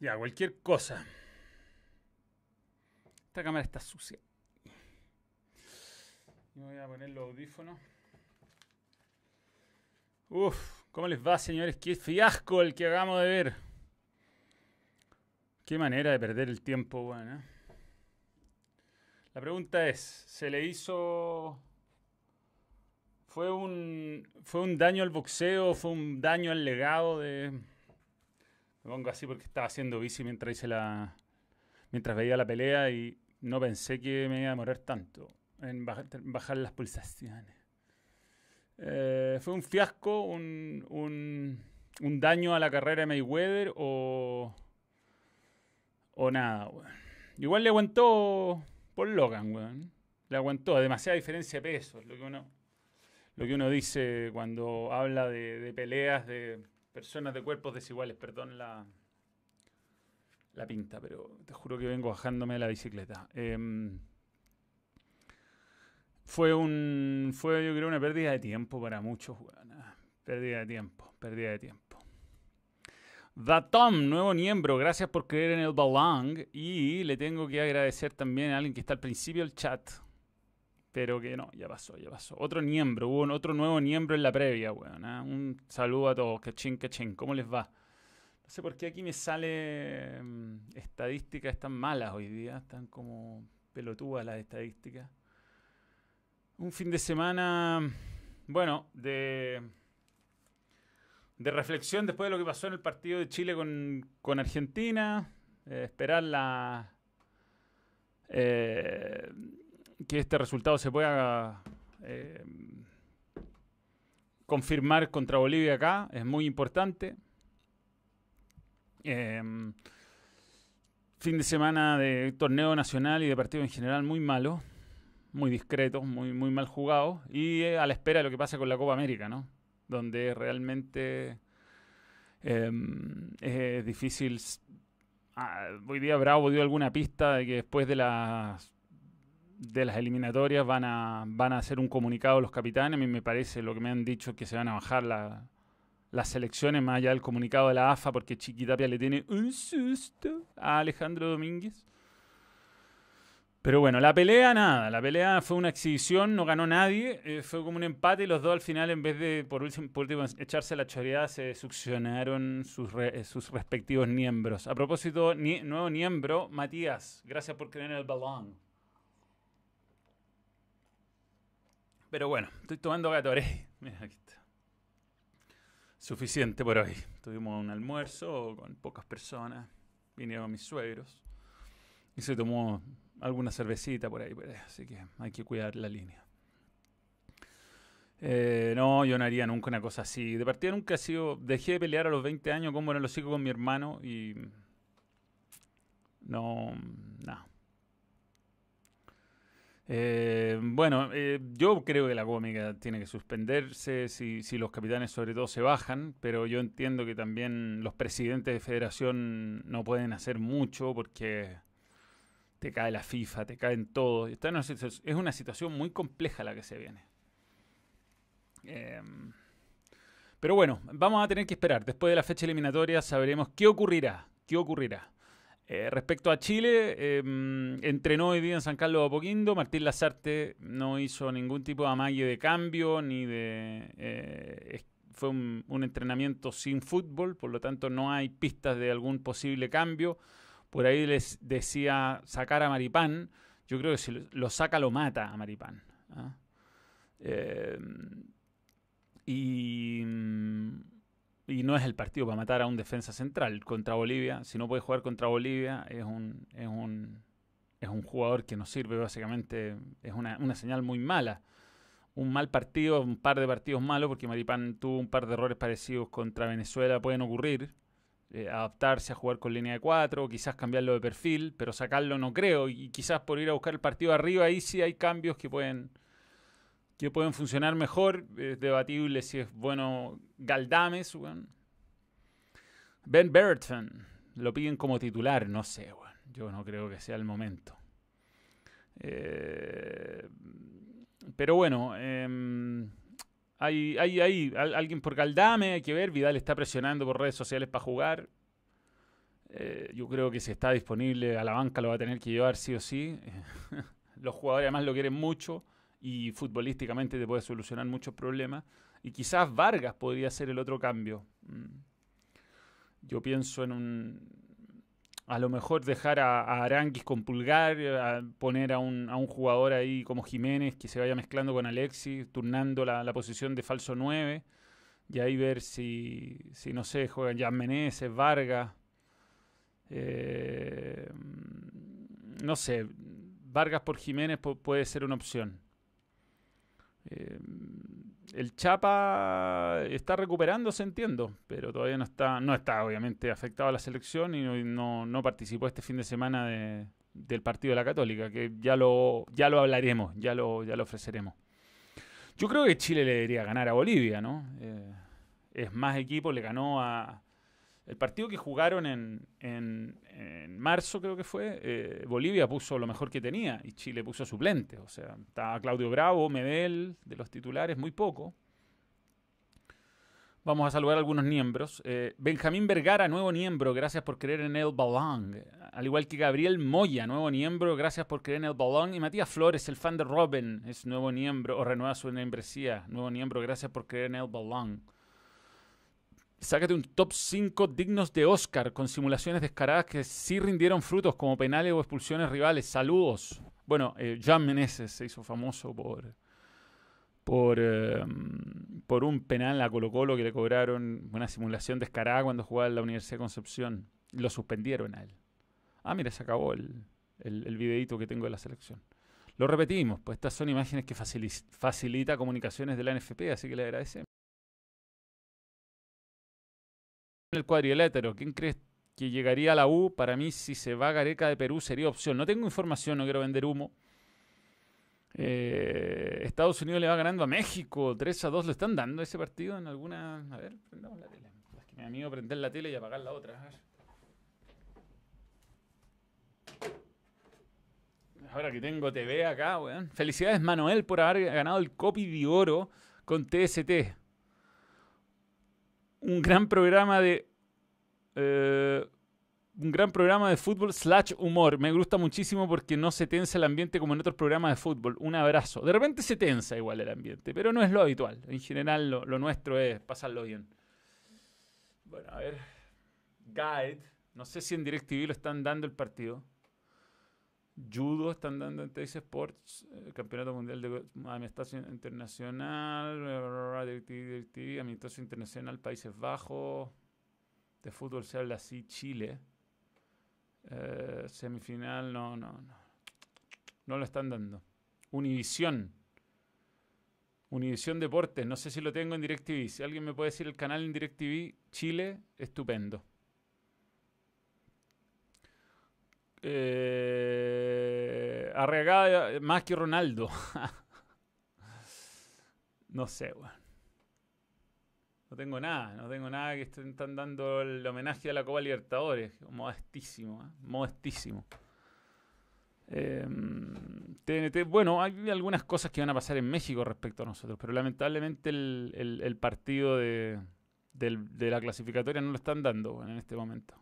Ya, cualquier cosa. Esta cámara está sucia. Me voy a poner los audífonos. Uf, ¿cómo les va, señores? Qué fiasco el que acabamos de ver. Qué manera de perder el tiempo, bueno. ¿eh? La pregunta es, ¿se le hizo... ¿Fue un, ¿Fue un daño al boxeo? ¿Fue un daño al legado de... Me pongo así porque estaba haciendo bici mientras hice la... Mientras veía la pelea y no pensé que me iba a demorar tanto en bajar, las pulsaciones. Eh, ¿Fue un fiasco, un, daño a la carrera de Mayweather o, o nada? Igual le aguantó por Logan, weón. Le aguantó, demasiada diferencia de peso, lo que uno, lo que uno dice cuando habla de, de peleas de personas de cuerpos desiguales, perdón la, la pinta, pero te juro que vengo bajándome de la bicicleta. Em, fue un. Fue, yo creo, una pérdida de tiempo para muchos, Pérdida de tiempo, pérdida de tiempo. Tom, nuevo miembro, gracias por creer en el Balong. Y le tengo que agradecer también a alguien que está al principio del chat. Pero que no, ya pasó, ya pasó. Otro miembro, hubo otro nuevo miembro en la previa, weón. ¿eh? Un saludo a todos, que ching. ¿Cómo les va? No sé por qué aquí me sale mm, estadísticas están malas hoy día, están como pelotudas las estadísticas. Un fin de semana, bueno, de, de reflexión después de lo que pasó en el partido de Chile con, Argentina. Eh, esperar la, eh, que este resultado se pueda eh, confirmar contra Bolivia acá. Es muy importante. fin de semana de torneo nacional y de partido en general muy malo muy discretos, muy, muy mal jugados, y eh, a la espera de lo que pasa con la Copa América, ¿no? Donde realmente es difícil. Ah, hoy día Bravo dio alguna pista de que después de las de las eliminatorias van a van a hacer un comunicado los capitanes. A mí me parece lo que me han dicho que se van a bajar las selecciones más allá del comunicado de la AFA porque Chiquitapia le tiene un susto a Alejandro Domínguez. Pero bueno, la pelea, nada. La pelea fue una exhibición, no ganó nadie. Eh, fue como un empate y los dos al final, en vez de por último, echarse la choreada, se succionaron sus, eh, sus respectivos miembros. A propósito, nuevo miembro, Matías. Gracias por creer en el balón. Pero bueno, estoy tomando Gatorade. Mira, aquí está. Suficiente por hoy. Tuvimos un almuerzo con pocas personas. Vinieron mis suegros. Y se tomó alguna cervecita por ahí, así que hay que cuidar la línea. Eh, no, yo no haría nunca una cosa así. De partida nunca he sido. Dejé de pelear a los 20 años, como no lo sigo con mi hermano y. No. No. Eh, bueno, eh, yo creo que la cómica tiene que suspenderse si, si, los capitanes sobre todo se bajan, pero yo entiendo que también los presidentes de federación no pueden hacer mucho porque te cae la FIFA, te caen todo. Está es una situación muy compleja la que se viene. Em, pero bueno, vamos a tener que esperar. Después de la fecha eliminatoria sabremos qué ocurrirá. ¿Qué ocurrirá? Eh, respecto a Chile, em, entrenó hoy día en San Carlos de Apoquindo. Martín Lazarte no hizo ningún tipo de amague de cambio ni de. Eh, fue un, entrenamiento sin fútbol, por lo tanto no hay pistas de algún posible cambio. Por ahí les decía sacar a Maripán. Yo creo que si lo saca, lo mata a Maripán. ¿ah? Eh, y, y, no es el partido para matar a un defensa central contra Bolivia. Si no puede jugar contra Bolivia, es un, es un, es un jugador que nos sirve básicamente. Es una, una señal muy mala un mal partido, un par de partidos malos, porque Maripán tuvo un par de errores parecidos contra Venezuela, pueden ocurrir. Eh, adaptarse a jugar con línea de 4, quizás cambiarlo de perfil, pero sacarlo no creo. Y quizás por ir a buscar el partido arriba, ahí sí hay cambios que pueden, que pueden funcionar mejor. Es debatible si es bueno Galdames. Ben Burton, lo piden como titular, no sé, yo no creo que sea el momento. Eh, pero bueno, em, hay alguien por Galdame, hay que ver. Vidal está presionando por redes sociales para jugar. Eh, yo creo que si está disponible a la banca lo va a tener que llevar sí o sí. Los jugadores además lo quieren mucho y futbolísticamente te puede solucionar muchos problemas. Y quizás Vargas podría ser el otro cambio. Mm. Yo pienso en un... A lo mejor dejar a, Aranguis con Pulgar, a poner a un, a un, jugador ahí como Jiménez que se vaya mezclando con Alexis, turnando la, la posición de falso 9. Y ahí ver si, si no sé, juegan ya Meneses, Vargas. Eh, no sé, Vargas por Jiménez puede ser una opción. Eh, el Chapa está recuperándose, entiendo, pero todavía no está, no está obviamente afectado a la selección y no, no participó este fin de semana del partido de la Católica, que ya lo, ya lo hablaremos, ya lo, ya lo ofreceremos. Yo creo que Chile le debería ganar a Bolivia, ¿no? Eh, es más equipo, le ganó a, el partido que jugaron en, marzo, creo que fue, eh, Bolivia puso lo mejor que tenía y Chile puso suplente. O sea, estaba Claudio Bravo, Medel, de los titulares, muy poco. Vamos a saludar algunos miembros. Eh, Benjamín Vergara, nuevo miembro, gracias por creer en el balón. Al igual que Gabriel Moya, nuevo miembro, gracias por creer en el balón. Y Matías Flores, el fan de Robin, es nuevo miembro, o renueva su membresía. Nuevo miembro, gracias por creer en el balón. Sácate un top 5 dignos de Oscar con simulaciones descaradas que sí rindieron frutos como penales o expulsiones rivales. Saludos. Bueno, eh, Jan Meneses se hizo famoso por, por, em, por un penal a Colo Colo que le cobraron una simulación descarada cuando jugaba en la Universidad de Concepción. Lo suspendieron a él. Ah, mira, se acabó el, el, videito que tengo de la selección. Lo repetimos, pues estas son imágenes que facilita comunicaciones de la NFP, así que le agradecemos. El cuadrilátero. ¿Quién crees que llegaría a la U? Para mí, si se va Gareca de Perú, sería opción. No tengo información, no quiero vender humo. Eh, Estados Unidos le va ganando a México 3 a 2. ¿Lo están dando ese partido en alguna.? A ver, prendamos la tele. Es que me da miedo prender la tele y apagar la otra. Ahora que tengo TV acá, weón. Felicidades, Manuel, por haber ganado el copy de oro con TST un gran programa de. Eh, un gran programa de fútbol slash humor. Me gusta muchísimo porque no se tensa el ambiente como en otros programas de fútbol. Un abrazo. De repente se tensa igual el ambiente, pero no es lo habitual. En general lo, lo nuestro es pasarlo bien. Bueno, a ver. Guide. No sé si en DirecTV lo están dando el partido. Judo están dando en Teis Sports, eh, Campeonato Mundial de Amistoso Internacional, Amistoso Internacional Países Bajos, de fútbol se habla así, Chile. Eh, semifinal, no, no, no. No lo están dando. Univisión. Univisión Deportes, no sé si lo tengo en DirecTV. Si alguien me puede decir el canal en DirecTV, Chile, estupendo. Eh, Arregada más que Ronaldo. no sé. No tengo nada, no tengo nada que estén, están dando el homenaje a la Copa Libertadores. Modestísimo, ¿eh? modestísimo. TNT, em, bueno, hay algunas cosas que van a pasar en México respecto a nosotros, pero lamentablemente el, partido de, de, la clasificatoria no lo están dando en este momento.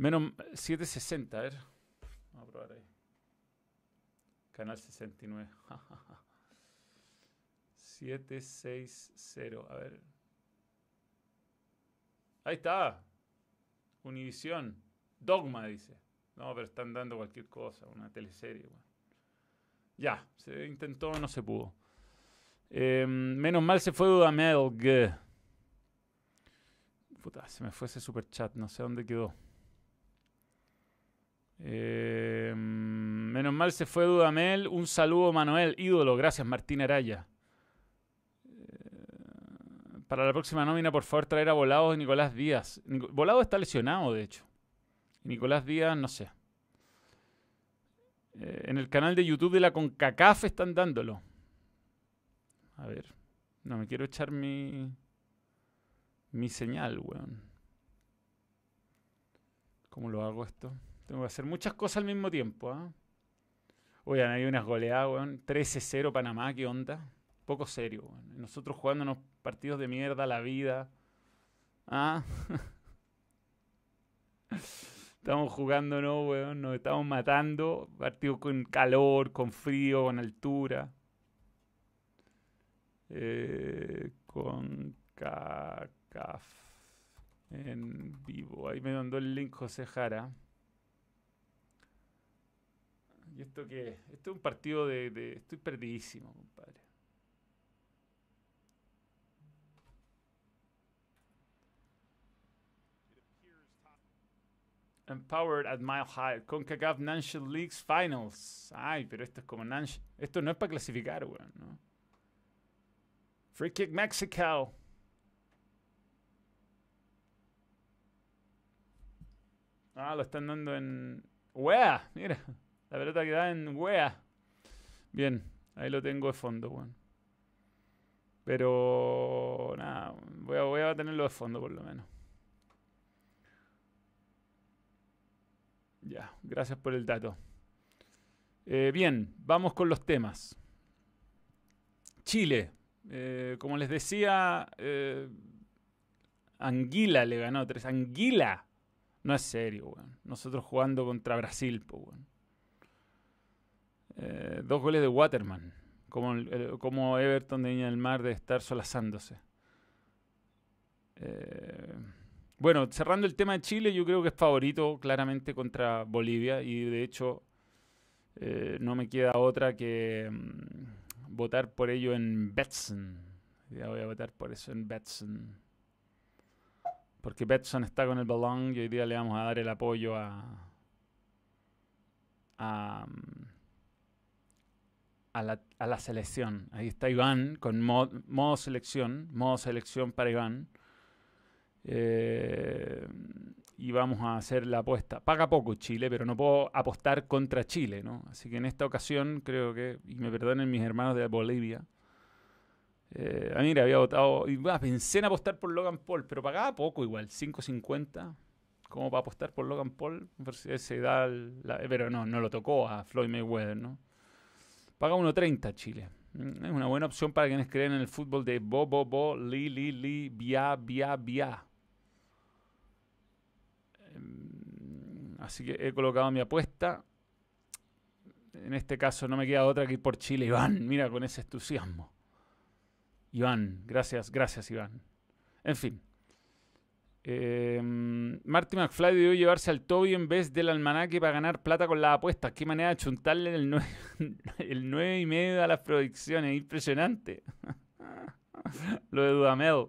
Menos 760, a ver. Vamos a probar ahí. Canal 69. 760, a ver. Ahí está. Univisión. Dogma, dice. No, pero están dando cualquier cosa, una teleserie. Ya, se intentó, no se pudo. Em, menos mal se fue Dudamel. Puta, se me fue ese super chat, no sé dónde quedó. Eh, menos mal se fue Dudamel. Un saludo, Manuel. Ídolo. Gracias, Martín Araya. Eh, para la próxima nómina, por favor, traer a Volados y Nicolás Díaz. Volado está lesionado, de hecho. Nicolás Díaz, no sé. Eh, en el canal de YouTube de la CONCACAF están dándolo. A ver. No me quiero echar mi. Mi señal, weón. ¿Cómo lo hago esto? Tengo que hacer muchas cosas al mismo tiempo. ¿ah? Oigan, hay unas goleadas, weón. 13-0 Panamá, ¿qué onda? Poco serio, weón. Nosotros jugando unos partidos de mierda, la vida. ¿Ah? Estamos jugando, no, weón. Nos estamos matando. Partidos con calor, con frío, con altura. Eh, con CACAF en vivo. Ahí me mandó el link José Jara. ¿Y esto qué? Esto es un partido de. Estoy perdidísimo, compadre. Empowered at Mile High. CONCACAF National Leagues Finals. Ay, pero esto es como Esto no es para clasificar, weón, ¿no? Free Kick Mexico. Ah, lo están dando en... ¡Wea! Mira. La pelota que da en Wea. Bien. Ahí lo tengo de fondo, weón. Pero... Nada. Voy a, tenerlo de fondo por lo menos. Ya, gracias por el dato. Eh, bien, vamos con los temas. Chile, eh, como les decía, eh, Anguila le ganó tres. Anguila. No es serio, weón. Nosotros jugando contra Brasil, pues, weón. Dos goles de Waterman. Como, como Everton de Niña del Mar de estar solazándose. Eh, bueno, cerrando el tema de Chile, yo creo que es favorito claramente contra Bolivia y de hecho eh, no me queda otra que mm, votar por ello en Betson. Ya voy a votar por eso en Betson. Porque Betson está con el balón y hoy día le vamos a dar el apoyo a, a, mm, la, a la, selección. Ahí está Iván con modo selección, modo selección para Iván. Eh, y vamos a hacer la apuesta. Paga poco Chile, pero no puedo apostar contra Chile, ¿no? Así que en esta ocasión creo que, y me perdonen mis hermanos de Bolivia, eh, a mí había votado, y pensé en apostar por Logan Paul, pero pagaba poco igual, 5.50, como para apostar por Logan Paul, se da pero no, no lo tocó a Floyd Mayweather, ¿no? Paga 1.30 Chile. Mm, es una buena opción para quienes creen en el fútbol de bo, bo, bo, li, li, li, bia, bia. Así que he colocado mi apuesta. En este caso no me queda otra que ir por Chile. Iván, mira con ese entusiasmo. Iván, gracias, gracias Iván. En fin. Eh, Marty McFly debió llevarse al Toby en vez del almanaque para ganar plata con las apuestas. Qué manera de chuntarle el 9, el 9 y medio a las predicciones. Impresionante. Lo de Dudamel.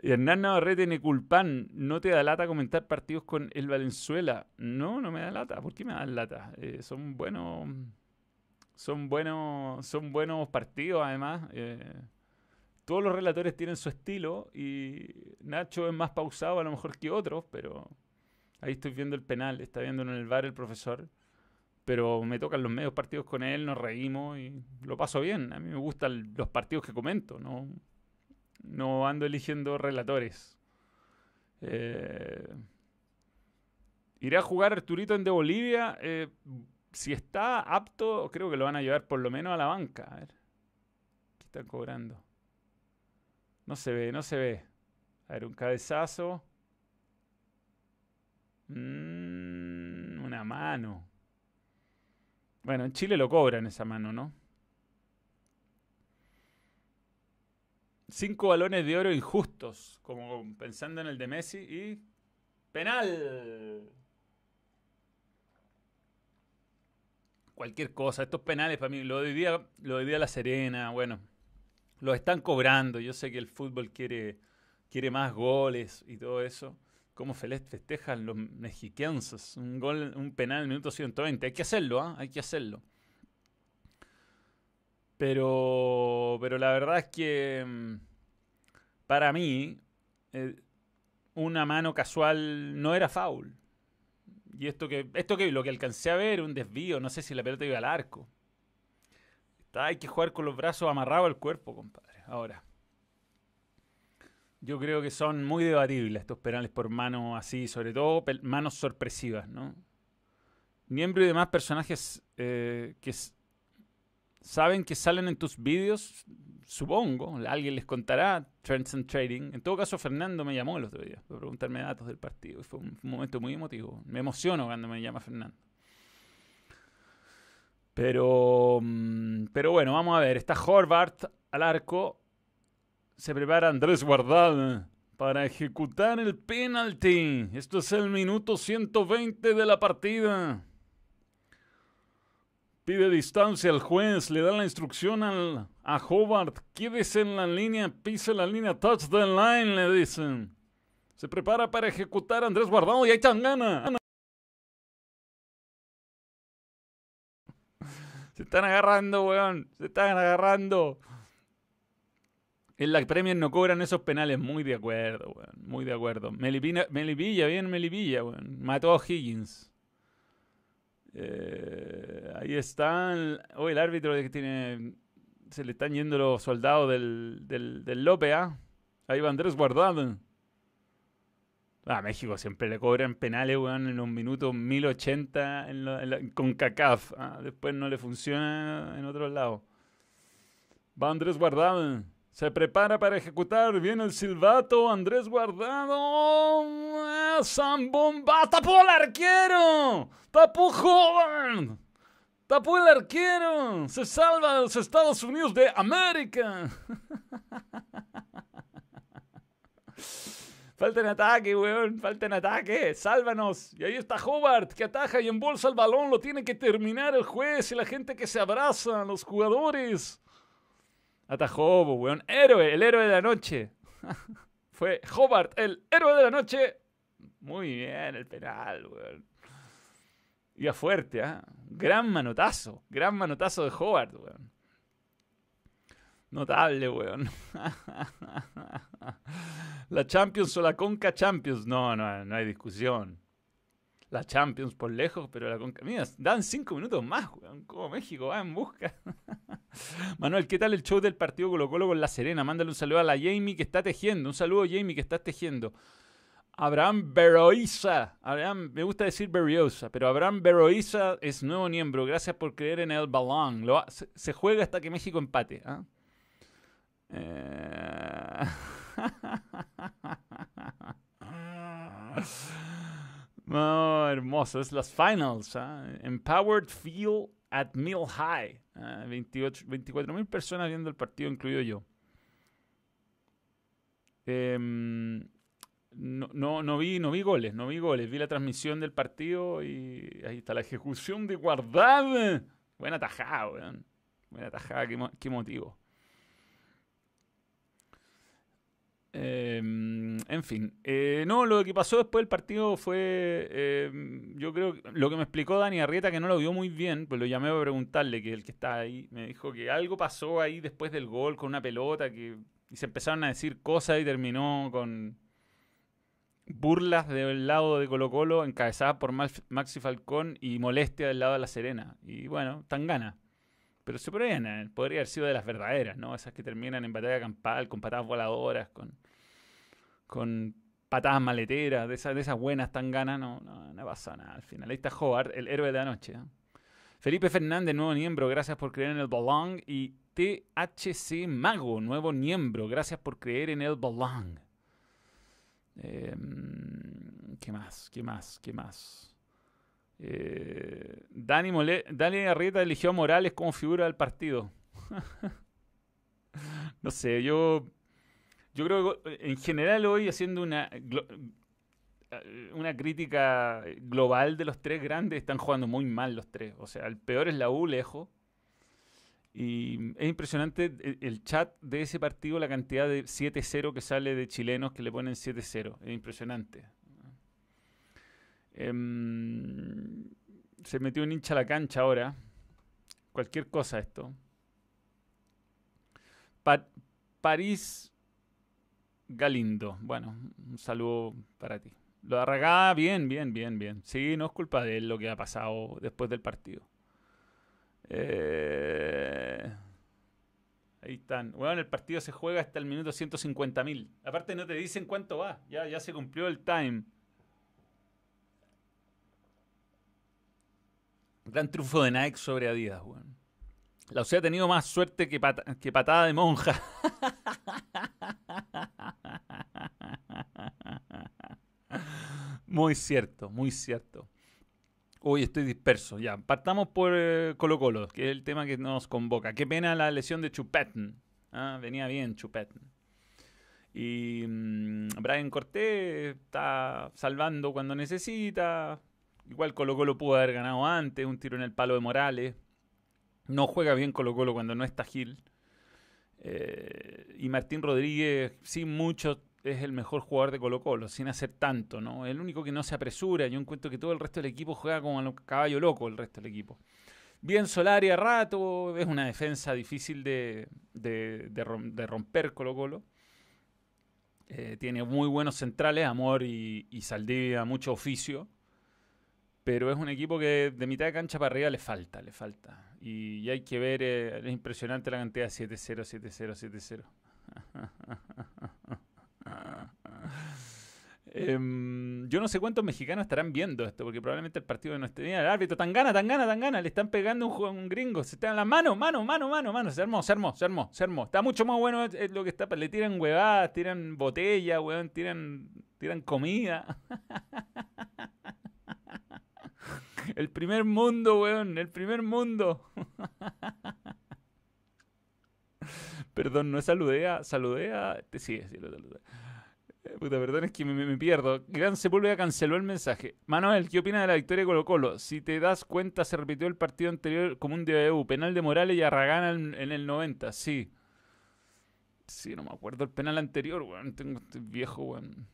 Hernán Navarrete Neculpan, ¿no te da lata comentar partidos con el Valenzuela? No, no me da lata. ¿Por qué me dan lata? Eh, son buenos. Son buenos. Son buenos partidos, además. Eh, todos los relatores tienen su estilo. Y Nacho es más pausado a lo mejor que otros, pero. Ahí estoy viendo el penal, está viendo en el bar el profesor. Pero me tocan los medios partidos con él, nos reímos y lo paso bien. A mí me gustan los partidos que comento, ¿no? No ando eligiendo relatores. Eh, iré a jugar Arturito en de Bolivia. Eh, si está apto, creo que lo van a llevar por lo menos a la banca. A ver. ¿Qué están cobrando? No se ve, no se ve. A ver, un cabezazo. Mm, una mano. Bueno, en Chile lo cobran esa mano, ¿no? cinco balones de oro injustos, como pensando en el de Messi, y penal. Cualquier cosa, estos penales para mí, lo de día, lo día La Serena, bueno, los están cobrando. Yo sé que el fútbol quiere, quiere más goles y todo eso. Cómo festejan los mexicanos un gol, un penal en el minuto 120. Hay que hacerlo, ¿ah? hay que hacerlo. Pero, pero la verdad es que mm, para mí eh, una mano casual no era foul. Y esto que, esto que lo que alcancé a ver, un desvío, no sé si la pelota iba al arco. Hay que jugar con los brazos amarrados al cuerpo, compadre. Ahora, yo creo que son muy debatibles estos penales por manos así, sobre todo manos sorpresivas, ¿no? Miembro y demás personajes eh, que saben que salen en tus vídeos, supongo, alguien les contará, Trends and Trading. En todo caso, Fernando me llamó el otro día para preguntarme datos del partido. Fue un, momento muy emotivo. Me emociono cuando me llama Fernando. Pero, mm, pero bueno, vamos a ver. Está Horvath al arco. Se prepara Andrés Guardal para ejecutar el penalti. Esto es el minuto 120 de la partida. Pide distancia al juez, le da la instrucción a Hobart. Quédese en la línea, pise la línea, touch the line, le dicen. Se prepara para ejecutar Andrés Guardado y ahí gana. Se están agarrando, weón. Se están agarrando. En la Premier no cobran esos penales. Muy de acuerdo, weón. Muy de acuerdo. Melipilla, bien Melipilla, weón. Mató a Higgins. Eh, ahí están. Hoy el árbitro que tiene. Se le están yendo los soldados del, del, del Lope, ¿ah? Ahí va Andrés Guardado. A México siempre le cobran penales, weón, en un minuto 1080 con CACAF. ¿ah? Después no le funciona en otro lado. Va Andrés Guardado. Se prepara para ejecutar. Viene el silbato. Andrés Guardado. ¡Zambomba! ¡Tapó el arquero! ¡Tapó joven! ¡Tapó el arquero! ¡Se salva los Estados Unidos de América! Falta en ataque, weón. Falta en ataque. Sálvanos. Y ahí está Hobart, que ataja y embolsa el balón. Lo tiene que terminar el juez y la gente que se abraza, los jugadores. Atajó, weón. Héroe, el héroe de la noche. Fue Hobart, el héroe de la noche. Muy bien, el penal, weón. Iba fuerte, ¿ah? Gran manotazo. Gran manotazo de Hobart, weón. Notable, weón. la Champions o la Conca Champions. No, no, no hay discusión la Champions por lejos, pero la Conca. Mira, dan cinco minutos más, weón. Como México va en busca. Manuel, ¿qué tal el show del partido Colo Colo con La Serena? Mándale un saludo a la Jamie que está tejiendo. Un saludo, Jamie, que está tejiendo. Abraham Beroiza. Abraham, me gusta decir Berriosa, pero Abraham Beroiza es nuevo miembro. Gracias por creer en el balón. se, juega hasta que México empate. ¿ah? Eh... Oh, hermoso, es las finals. ¿ah? Empowered Field at Mill High. 24 mil personas viendo el partido, incluido yo. Em, no, no, no, vi, no vi goles, no vi goles. Vi la transmisión del partido y ahí está la ejecución de guardar. Buena tajada, weón. Buena tajada, qué motivo. Em, en fin, eh, no, lo que pasó después del partido fue, em, yo creo, lo que me explicó Dani Arrieta, que no lo vio muy bien, pues lo llamé a preguntarle, que el que está ahí, me dijo que algo pasó ahí después del gol con una pelota, que y se empezaron a decir cosas y terminó con burlas del lado de Colo Colo, encabezadas por Maxi Falcón y molestia del lado de La Serena. Y bueno, tan gana. Pero se podría, podría haber sido de las verdaderas, ¿no? Esas que terminan en batalla campal, con patadas voladoras, con, con patadas maleteras, de esas, de esas buenas tan ganas, no, no, no pasa nada. Al final, ahí está Howard, el héroe de la noche. ¿eh? Felipe Fernández, nuevo miembro, gracias por creer en el balón. Y THC Mago, nuevo miembro, gracias por creer en el balón. Em, ¿Qué más? ¿Qué más? ¿Qué más? Eh, Dani, Dani Arrieta eligió a Morales como figura del partido. no sé, yo, yo creo que en general hoy haciendo una, una crítica global de los tres grandes, están jugando muy mal los tres. O sea, el peor es la U lejos. Y es impresionante el, chat de ese partido, la cantidad de 7-0 que sale de chilenos que le ponen 7-0. Es impresionante. Em, se metió un hincha a la cancha ahora. Cualquier cosa esto. París Galindo. Bueno, un saludo para ti. Lo de Arragada, bien, bien, bien, bien. Sí, no es culpa de él lo que ha pasado después del partido. Eh, ahí están. Bueno, el partido se juega hasta el minuto 150.000. Aparte no te dicen cuánto va. Ya, ya se cumplió el time. Gran triunfo de Nike sobre Adidas, weón. La UCE ha tenido más suerte que, que patada de monja. Muy cierto, muy cierto. Hoy estoy disperso. Ya, partamos por eh, Colo Colo, que es el tema que nos convoca. Qué pena la lesión de Chupetten. Ah, venía bien Chupetten. Y mm, Brian Cortés está salvando cuando necesita. Igual Colo Colo pudo haber ganado antes, un tiro en el palo de Morales. No juega bien Colo Colo cuando no está Gil. Eh, y Martín Rodríguez, sin mucho es el mejor jugador de Colo Colo, sin hacer tanto, ¿no? El único que no se apresura. Yo encuentro que todo el resto del equipo juega como a caballo loco, el resto del equipo. Bien Solari a rato, es una defensa difícil de, romper Colo Colo. Eh, tiene muy buenos centrales, Amor y, y Saldivia, mucho oficio. Pero es un equipo que de mitad de cancha para arriba le falta, le falta. Y, hay que ver, eh, es impresionante la cantidad de 7-0, 7-0, 7-0. Em, yo no sé cuántos mexicanos estarán viendo esto, porque probablemente el partido no esté bien. El árbitro, tan gana, tan gana, tan gana. Le están pegando un, un gringo. Se están las manos, mano, mano, mano, mano. Se armó, se armó, se armó, se armó. Está mucho más bueno lo que está. Le tiran huevadas, tiran botella, tiran, tiran comida. el primer mundo, weón, el primer mundo. Perdón, no saludé a. Saludé a. Sí, sí, lo saludé. Puta, perdón, es que me, pierdo. Gran Sepúlveda canceló el mensaje. Manuel, ¿qué opinas de la victoria de Colo Colo? Si te das cuenta, se repitió el partido anterior como un DBU. Penal de Morales y Arragana en, el 90, sí. Sí, no me acuerdo el penal anterior, weón. Tengo este viejo, weón.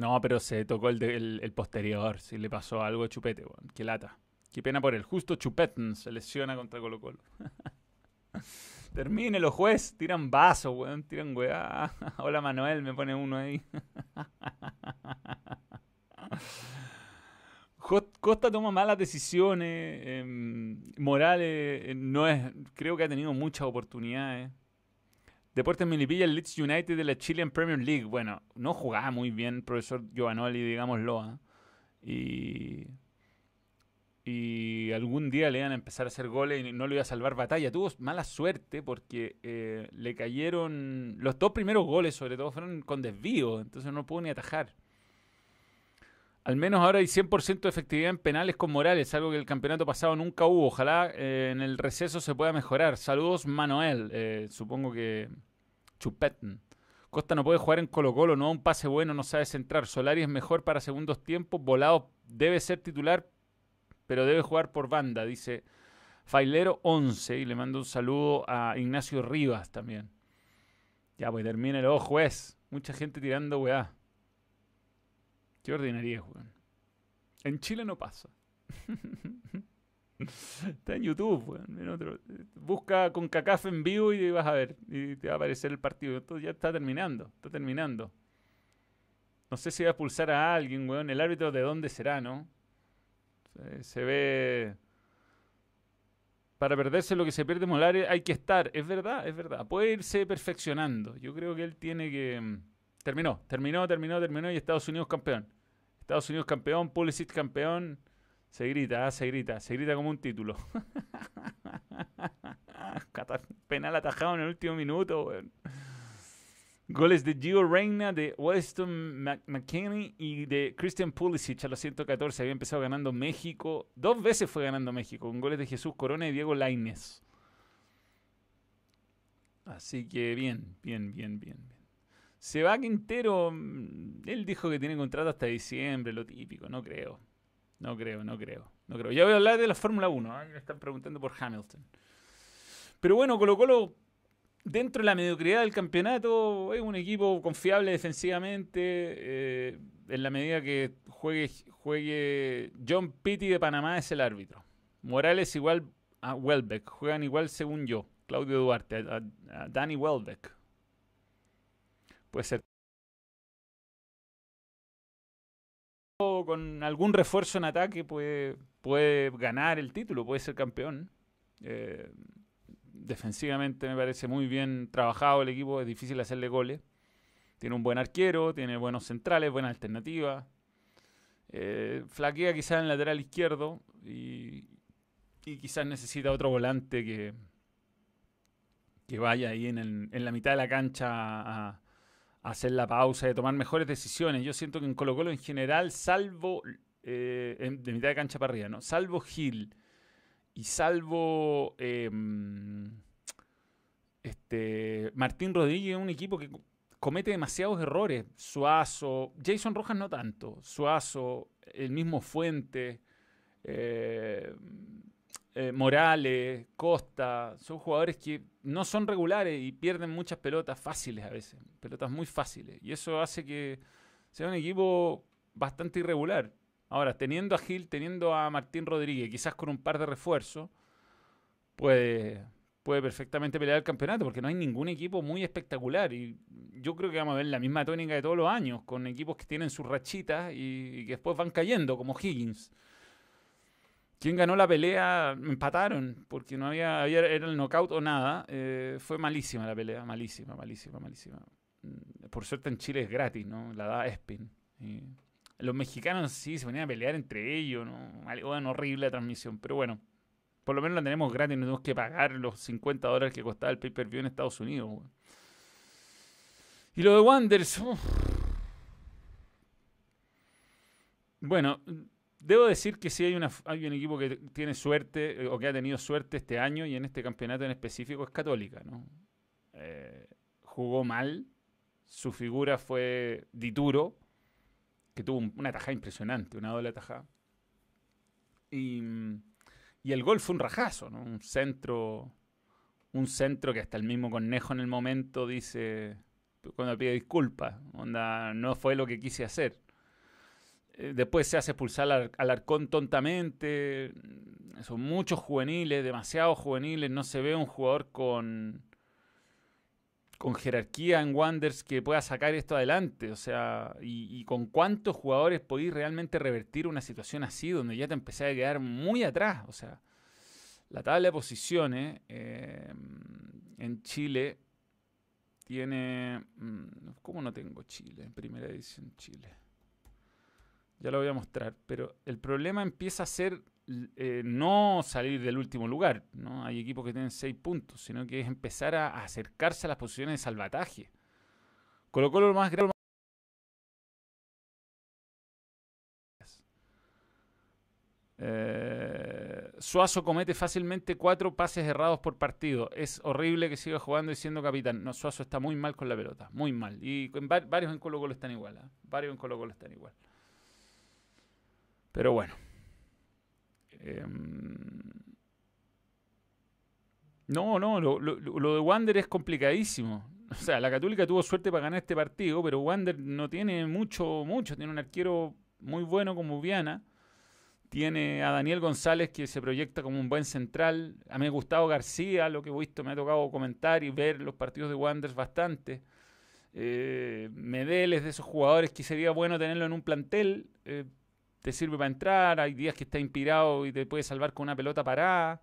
No, pero se tocó el, el, posterior. Si le pasó algo a Chupete, weón. Qué lata. Qué pena por él. Justo Chupeten se lesiona contra Colo Colo. Termine los jueces, tiran vasos, weón, tiran weá. Hola Manuel, me pone uno ahí. Costa toma malas decisiones. Em, Morales eh, no es, creo que ha tenido muchas oportunidades. Deportes Milipilla, el Leeds United de la Chilean Premier League. Bueno, no jugaba muy bien, profesor Giovanoli, digámoslo. ¿eh? Y y algún día le iban a empezar a hacer goles y no le iba a salvar batalla. Tuvo mala suerte porque eh, le cayeron. Los dos primeros goles, sobre todo, fueron con desvío, entonces no pudo ni atajar. Al menos ahora hay 100% de efectividad en penales con Morales, algo que el campeonato pasado nunca hubo. Ojalá eh, en el receso se pueda mejorar. Saludos, Manuel. Eh, supongo que Chupetten. Costa no puede jugar en Colo Colo, no un pase bueno, no sabe centrar. Solari es mejor para segundos tiempos. Volado debe ser titular, pero debe jugar por banda, dice Failero 11. Y le mando un saludo a Ignacio Rivas también. Ya, pues termina el ojo, juez. Mucha gente tirando weá. Qué ordinaria, weón. En Chile no pasa. Está en YouTube, weón. Busca con Cacafe en vivo y vas a ver. Y te va a aparecer el partido. Esto ya está terminando. Está terminando. No sé si va a expulsar a alguien, weón. El árbitro de dónde será, ¿no? Se ve... Para perderse lo que se pierde Molares hay que estar. Es verdad, es verdad. Puede irse perfeccionando. Yo creo que él tiene que... Mm, terminó, terminó, terminó, terminó y Estados Unidos campeón. Estados Unidos campeón, Pulisic campeón. Se grita, ah, se grita, se grita como un título. Penal atajado en el último minuto, Goles de Gio Reina, de Weston McKinney y de Christian Pulisic a los 114. Había empezado ganando México. Dos veces fue ganando México, con goles de Jesús Corona y Diego Laines. Así que bien, bien, bien, bien, bien. Se va Quintero. Mm, él dijo que tiene contrato hasta diciembre, lo típico. No creo. No creo, no creo. No creo. Ya voy a hablar de la Fórmula 1. ¿eh? Me están preguntando por Hamilton. Pero bueno, Colo Colo dentro de la mediocridad del campeonato, es un equipo confiable defensivamente. Eh, en la medida que juegue, juegue John Pitti de Panamá es el árbitro. Morales igual a Welbeck. Juegan igual según yo. Claudio Duarte, a, Danny Welbeck. Puede ser. Con algún refuerzo en ataque puede, puede ganar el título, puede ser campeón. Eh, defensivamente me parece muy bien trabajado el equipo, es difícil hacerle goles. Tiene un buen arquero, tiene buenos centrales, buena alternativa. Eh, flaquea quizás en lateral izquierdo y, quizás necesita otro volante que, que vaya ahí en, la mitad de la cancha a, hacer la pausa a tomar mejores decisiones. Yo siento que en Colo Colo en general, salvo eh, de mitad de cancha para arriba, ¿no? Salvo Gil y salvo em, este, Martín Rodríguez, un equipo que comete demasiados errores. Suazo, Jason Rojas no tanto. Suazo, el mismo Fuente, eh, eh, Morales, Costa, son jugadores que no son regulares y pierden muchas pelotas fáciles a veces, pelotas muy fáciles. Y eso hace que sea un equipo bastante irregular. Ahora, teniendo a Gil, teniendo a Martín Rodríguez, quizás con un par de refuerzos, puede, puede perfectamente pelear el campeonato, porque no hay ningún equipo muy espectacular. Y yo creo que vamos a ver la misma tónica de todos los años, con equipos que tienen sus rachitas y, que después van cayendo, como Higgins. ¿Quién ganó la pelea? Empataron, porque no había, era el knockout o nada. Eh, fue malísima la pelea, malísima, malísima, malísima. Mm, por suerte en Chile es gratis, ¿no? La da Espin. Los mexicanos sí se venían a pelear entre ellos, ¿no? Bueno, horrible la transmisión, pero bueno, por lo menos la tenemos gratis, no tenemos que pagar los 50 dólares que costaba el pay-per-view en Estados Unidos. Y lo de Wanderers, bueno, debo decir que sí hay, una, hay un equipo que tiene suerte eh, o que ha tenido suerte este año y en este campeonato en específico es Católica, ¿no? Eh, jugó mal, su figura fue Dituro, que tuvo una tajada impresionante, una doble tajada. Y, y, el gol fue un rajazo, ¿no? Un centro, un centro que hasta el mismo Cornejo en el momento dice, cuando pide disculpas, no fue lo que quise hacer. Eh, después se hace expulsar al, al, arcón tontamente. Son muchos juveniles, demasiados juveniles. No se ve un jugador con, con jerarquía en Wanders que pueda sacar esto adelante. O sea, y, con cuántos jugadores podéis realmente revertir una situación así, donde ya te empecé a quedar muy atrás. O sea, la tabla de posiciones eh, en Chile tiene. Mm, ¿Cómo no tengo Chile? Primera edición Chile. Ya lo voy a mostrar. Pero el problema empieza a ser eh, no salir del último lugar, ¿no? Hay equipos que tienen seis puntos, sino que es empezar a, acercarse a las posiciones de salvataje. Colocó lo más grave. Eh, Suazo comete fácilmente cuatro pases errados por partido. Es horrible que siga jugando y siendo capitán. No, Suazo está muy mal con la pelota, muy mal. Y varios en Colo Colo están igual. ¿eh? Varios en Colo Colo están igual. Pero bueno. Em, no, no, lo, de Wander es complicadísimo. O sea, la Católica tuvo suerte para ganar este partido, pero Wander no tiene mucho, mucho. Tiene un arquero muy bueno como Viana. Tiene a Daniel González que se proyecta como un buen central. A mí Gustavo García, lo que he visto, me ha tocado comentar y ver los partidos de Wander bastante. Eh, Medel de esos jugadores que sería bueno tenerlo en un plantel. Eh, te sirve para entrar, hay días que está inspirado y te puede salvar con una pelota parada,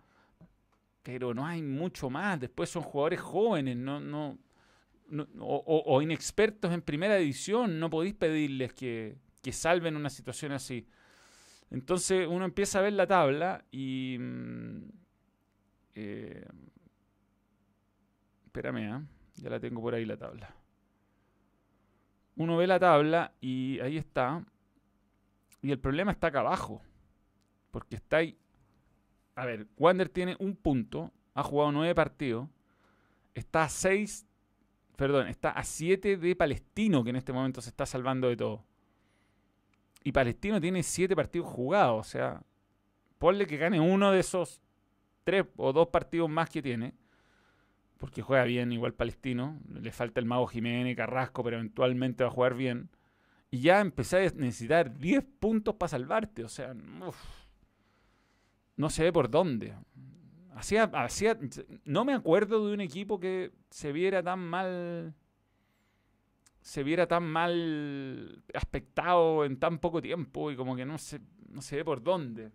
pero no hay mucho más. Después son jugadores jóvenes, no, no, o, inexpertos en primera edición, no podéis pedirles que, que, salven una situación así. Entonces uno empieza a ver la tabla y... Mm, eh, espérame, ¿eh? ya la tengo por ahí la tabla. Uno ve la tabla y ahí está. Y el problema está acá abajo. Porque está ahí. A ver, Wander tiene un punto. Ha jugado nueve partidos. Está a seis. Perdón, está a siete de Palestino, que en este momento se está salvando de todo. Y Palestino tiene siete partidos jugados. O sea, ponle que gane uno de esos tres o dos partidos más que tiene. Porque juega bien igual Palestino. Le falta el mago Jiménez, Carrasco, pero eventualmente va a jugar bien y ya empecé a necesitar 10 puntos para salvarte. O sea, no sé por dónde. Hacía, hacía, no me acuerdo de un equipo que se viera tan mal. Se viera tan mal aspectado en tan poco tiempo y como que no se, no se ve por dónde.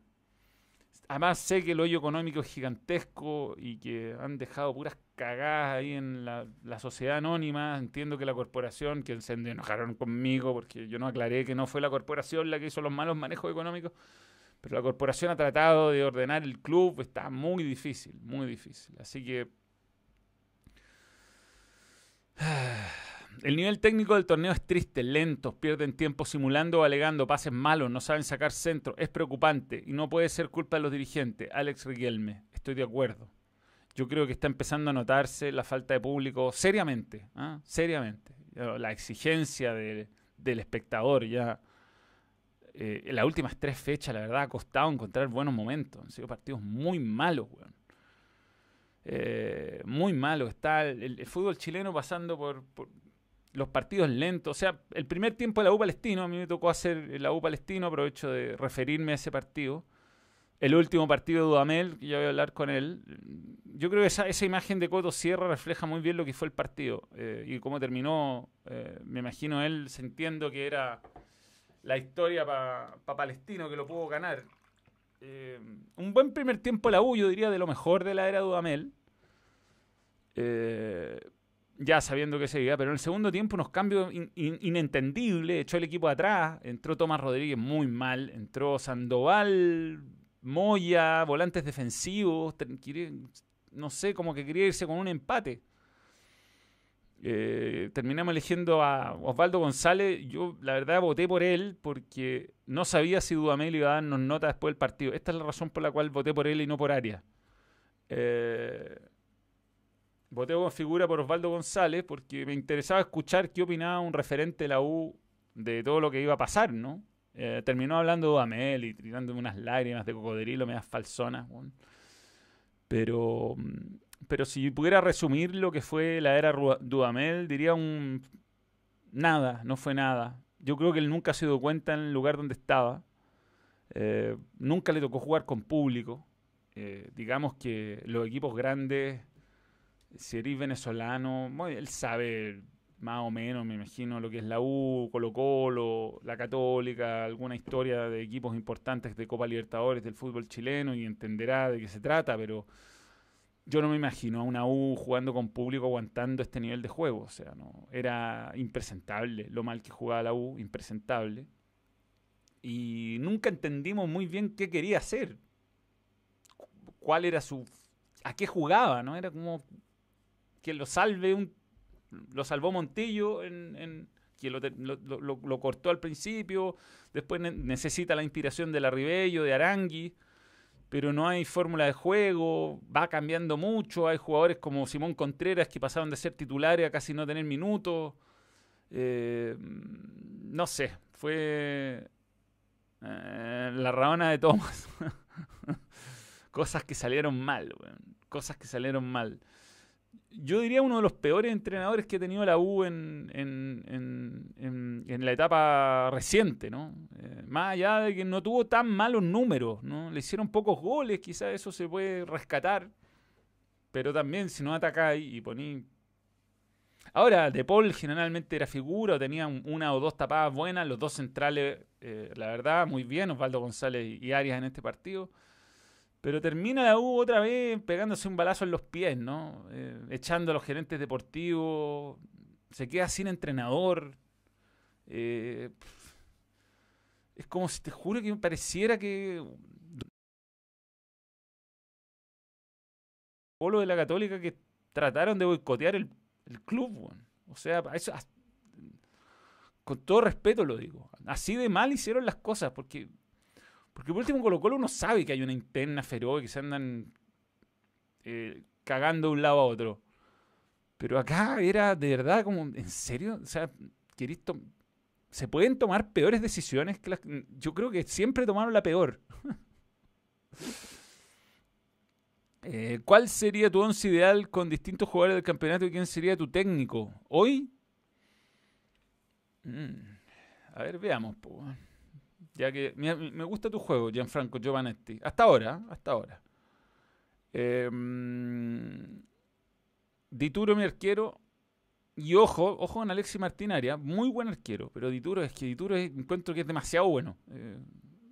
Además sé que el hoyo económico es gigantesco y que han dejado puras cagadas ahí en la, sociedad anónima. Entiendo que la corporación, que se enojaron conmigo porque yo no aclaré que no fue la corporación la que hizo los malos manejos económicos. Pero la corporación ha tratado de ordenar el club, está muy difícil, muy difícil. Así que... El nivel técnico del torneo es triste, lentos, pierden tiempo simulando o alegando pases malos, no saben sacar centro, es preocupante y no puede ser culpa de los dirigentes. Alex Riquelme, estoy de acuerdo. Yo creo que está empezando a notarse la falta de público seriamente, ¿ah? seriamente. La exigencia del espectador ya. Eh, en las últimas tres fechas, la verdad, ha costado encontrar buenos momentos. Han sido partidos muy malos, weón. Eh, muy malos. Está el, fútbol chileno pasando por los partidos lentos. O sea, el primer tiempo de la U Palestino, a mí me tocó hacer la U Palestino, aprovecho de referirme a ese partido. El último partido de Dudamel, que ya voy a hablar con él. Yo creo que esa, esa imagen de Coto Sierra refleja muy bien lo que fue el partido eh, y cómo terminó. Eh, me imagino él sintiendo que era la historia para Palestino que lo pudo ganar. Eh, un buen primer tiempo la U, yo diría de lo mejor de la era Dudamel. Ya sabiendo que seguía, pero en el segundo tiempo unos cambios inentendibles, echó el equipo atrás, entró Tomás Rodríguez muy mal, entró Sandoval, Moya, volantes defensivos, no sé, como que quería irse con un empate. Eh, terminamos eligiendo a Osvaldo González. Yo, la verdad, voté por él porque no sabía si Dudamel iba a darnos nota después del partido. Esta es la razón por la cual voté por él y no por Arias. Eh, voté con figura por Osvaldo González porque me interesaba escuchar qué opinaba un referente de la U de todo lo que iba a pasar, ¿no? Eh, terminó hablando de Amel y tirándome unas lágrimas de cocodrilo, me das falsonas. Pero, mm, pero si pudiera resumir lo que fue la era Dudamel, diría un... Nada, no fue nada. Yo creo que él nunca se dio cuenta en el lugar donde estaba. Eh, nunca le tocó jugar con público. Eh, digamos que los equipos grandes si eres venezolano, él sabe más o menos, me imagino, lo que es la U, Colo Colo, la Católica, alguna historia de equipos importantes de Copa Libertadores del fútbol chileno y entenderá de qué se trata, pero yo no me imagino a una U jugando con público aguantando este nivel de juego. O sea, no era impresentable lo mal que jugaba la U, impresentable. Y nunca entendimos muy bien qué quería hacer. Cuál era su... a qué jugaba, ¿no? Era como que lo salve un, lo salvó Montillo en, en que lo, cortó al principio, después necesita la inspiración de la Ribello, de Arangui, pero no hay fórmula de juego, va cambiando mucho, hay jugadores como Simón Contreras que pasaron de ser titulares a casi no tener minutos, eh, no sé, fue eh, la rabona de Thomas. cosas que salieron mal, cosas que salieron mal yo diría uno de los peores entrenadores que ha tenido la U en, la etapa reciente, ¿no? Eh, más allá de que no tuvo tan malos números, ¿no? Le hicieron pocos goles, quizás eso se puede rescatar. Pero también si no atacáis y poní... Ahora, De generalmente era figura, tenía una o dos tapadas buenas, los dos centrales, eh, la verdad, muy bien, Osvaldo González y Arias en este partido. Pero termina la U otra vez pegándose un balazo en los pies, ¿no? Eh, echando a los gerentes deportivos. Se queda sin entrenador. Eh, es como si te juro que me pareciera que. Polo de la Católica que trataron de boicotear el, club, O sea, eso, con todo respeto lo digo. Así de mal hicieron las cosas, porque porque por último Colo Colo uno sabe que hay una interna feroz que se andan eh, cagando de un lado a otro. Pero acá era de verdad como, ¿en serio? O sea, ¿se pueden tomar peores decisiones? Yo creo que siempre tomaron la peor. Eh, ¿Cuál sería tu once ideal con distintos jugadores del campeonato y quién sería tu técnico? ¿Hoy? Mm, a ver, veamos. pues. Ya que me gusta tu juego, Gianfranco Giovanetti. Hasta ahora, hasta ahora. Eh, Dituro, mi arquero. Y ojo, ojo con Alexi Martinaria, muy buen arquero, pero Dituro es que Dituro encuentro que es demasiado bueno. Eh,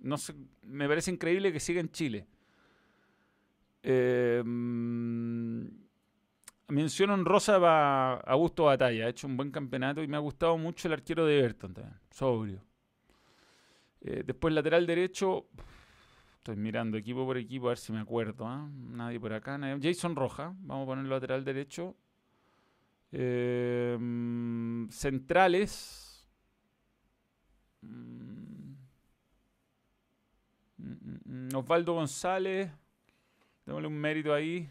no sé, me parece increíble que siga en Chile. Eh, menciono en Rosa a Augusto Batalla, ha hecho un buen campeonato y me ha gustado mucho el arquero de Everton también, sobrio. Eh, después lateral derecho, Estoy mirando equipo por equipo a ver si me acuerdo. ¿ah? Nadie por acá. Jason Roja, vamos a poner lateral derecho. Centrales. Mm, mm, mm, Osvaldo González. Démosle un mérito ahí.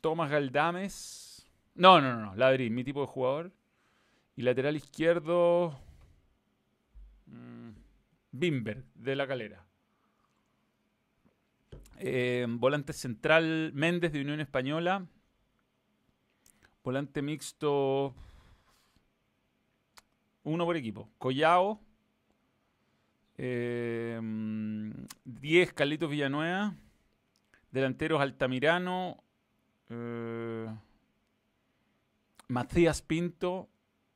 Tomás Galdames. No, no, no, no. Ladrín, mi tipo de jugador. Y lateral izquierdo. Bimber, de la calera. Eh, volante central, Méndez de Unión Española. Volante mixto, uno por equipo. Collao. 10, eh, Carlitos Villanueva. Delanteros Altamirano. Eh, Macías Pinto.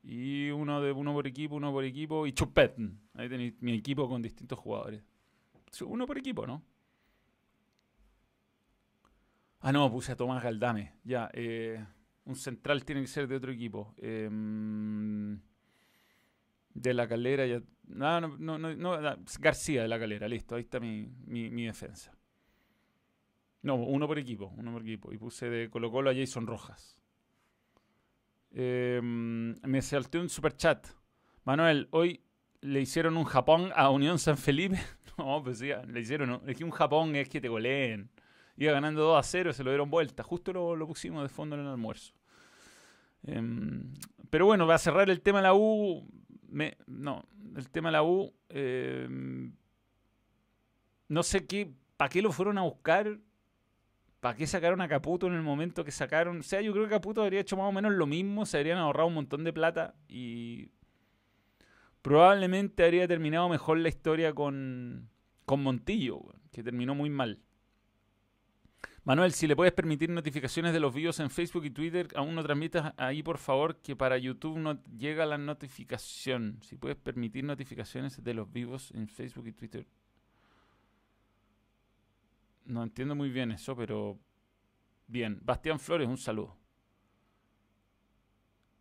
Y uno de uno por equipo, uno por equipo. Y Chupet. Ahí tenéis mi equipo con distintos jugadores. Uno por equipo, ¿no? Ah, no, puse a Tomás Galdame. Ya, eh, un central tiene que ser de otro equipo. Em, de la calera, ya. No, no, no, no, García de la calera, listo, ahí está mi, mi, defensa. No, uno por equipo, uno por equipo. Y puse de Colo Colo a Jason Rojas. Em, me salté un super chat. Manuel, hoy le hicieron un Japón a Unión San Felipe. no, pues sí, le hicieron. Es que un Japón es que te goleen. Iba ganando 2 a 0, se lo dieron vuelta. Justo lo, pusimos de fondo en el almuerzo. Em, pero bueno, va a cerrar el tema de la U. no, el tema de la U. Em, no sé qué. ¿Para qué lo fueron a buscar? ¿Para qué sacaron a Caputo en el momento que sacaron? O sea, yo creo que Caputo habría hecho más o menos lo mismo, se habrían ahorrado un montón de plata y probablemente habría terminado mejor la historia con, con Montillo, que terminó muy mal. Manuel, si le puedes permitir notificaciones de los vídeos en Facebook y Twitter, aún no transmitas ahí, por favor, que para YouTube no llega la notificación. Si puedes permitir notificaciones de los vivos en Facebook y Twitter. No entiendo muy bien eso, pero bien. Bastián Flores, un saludo.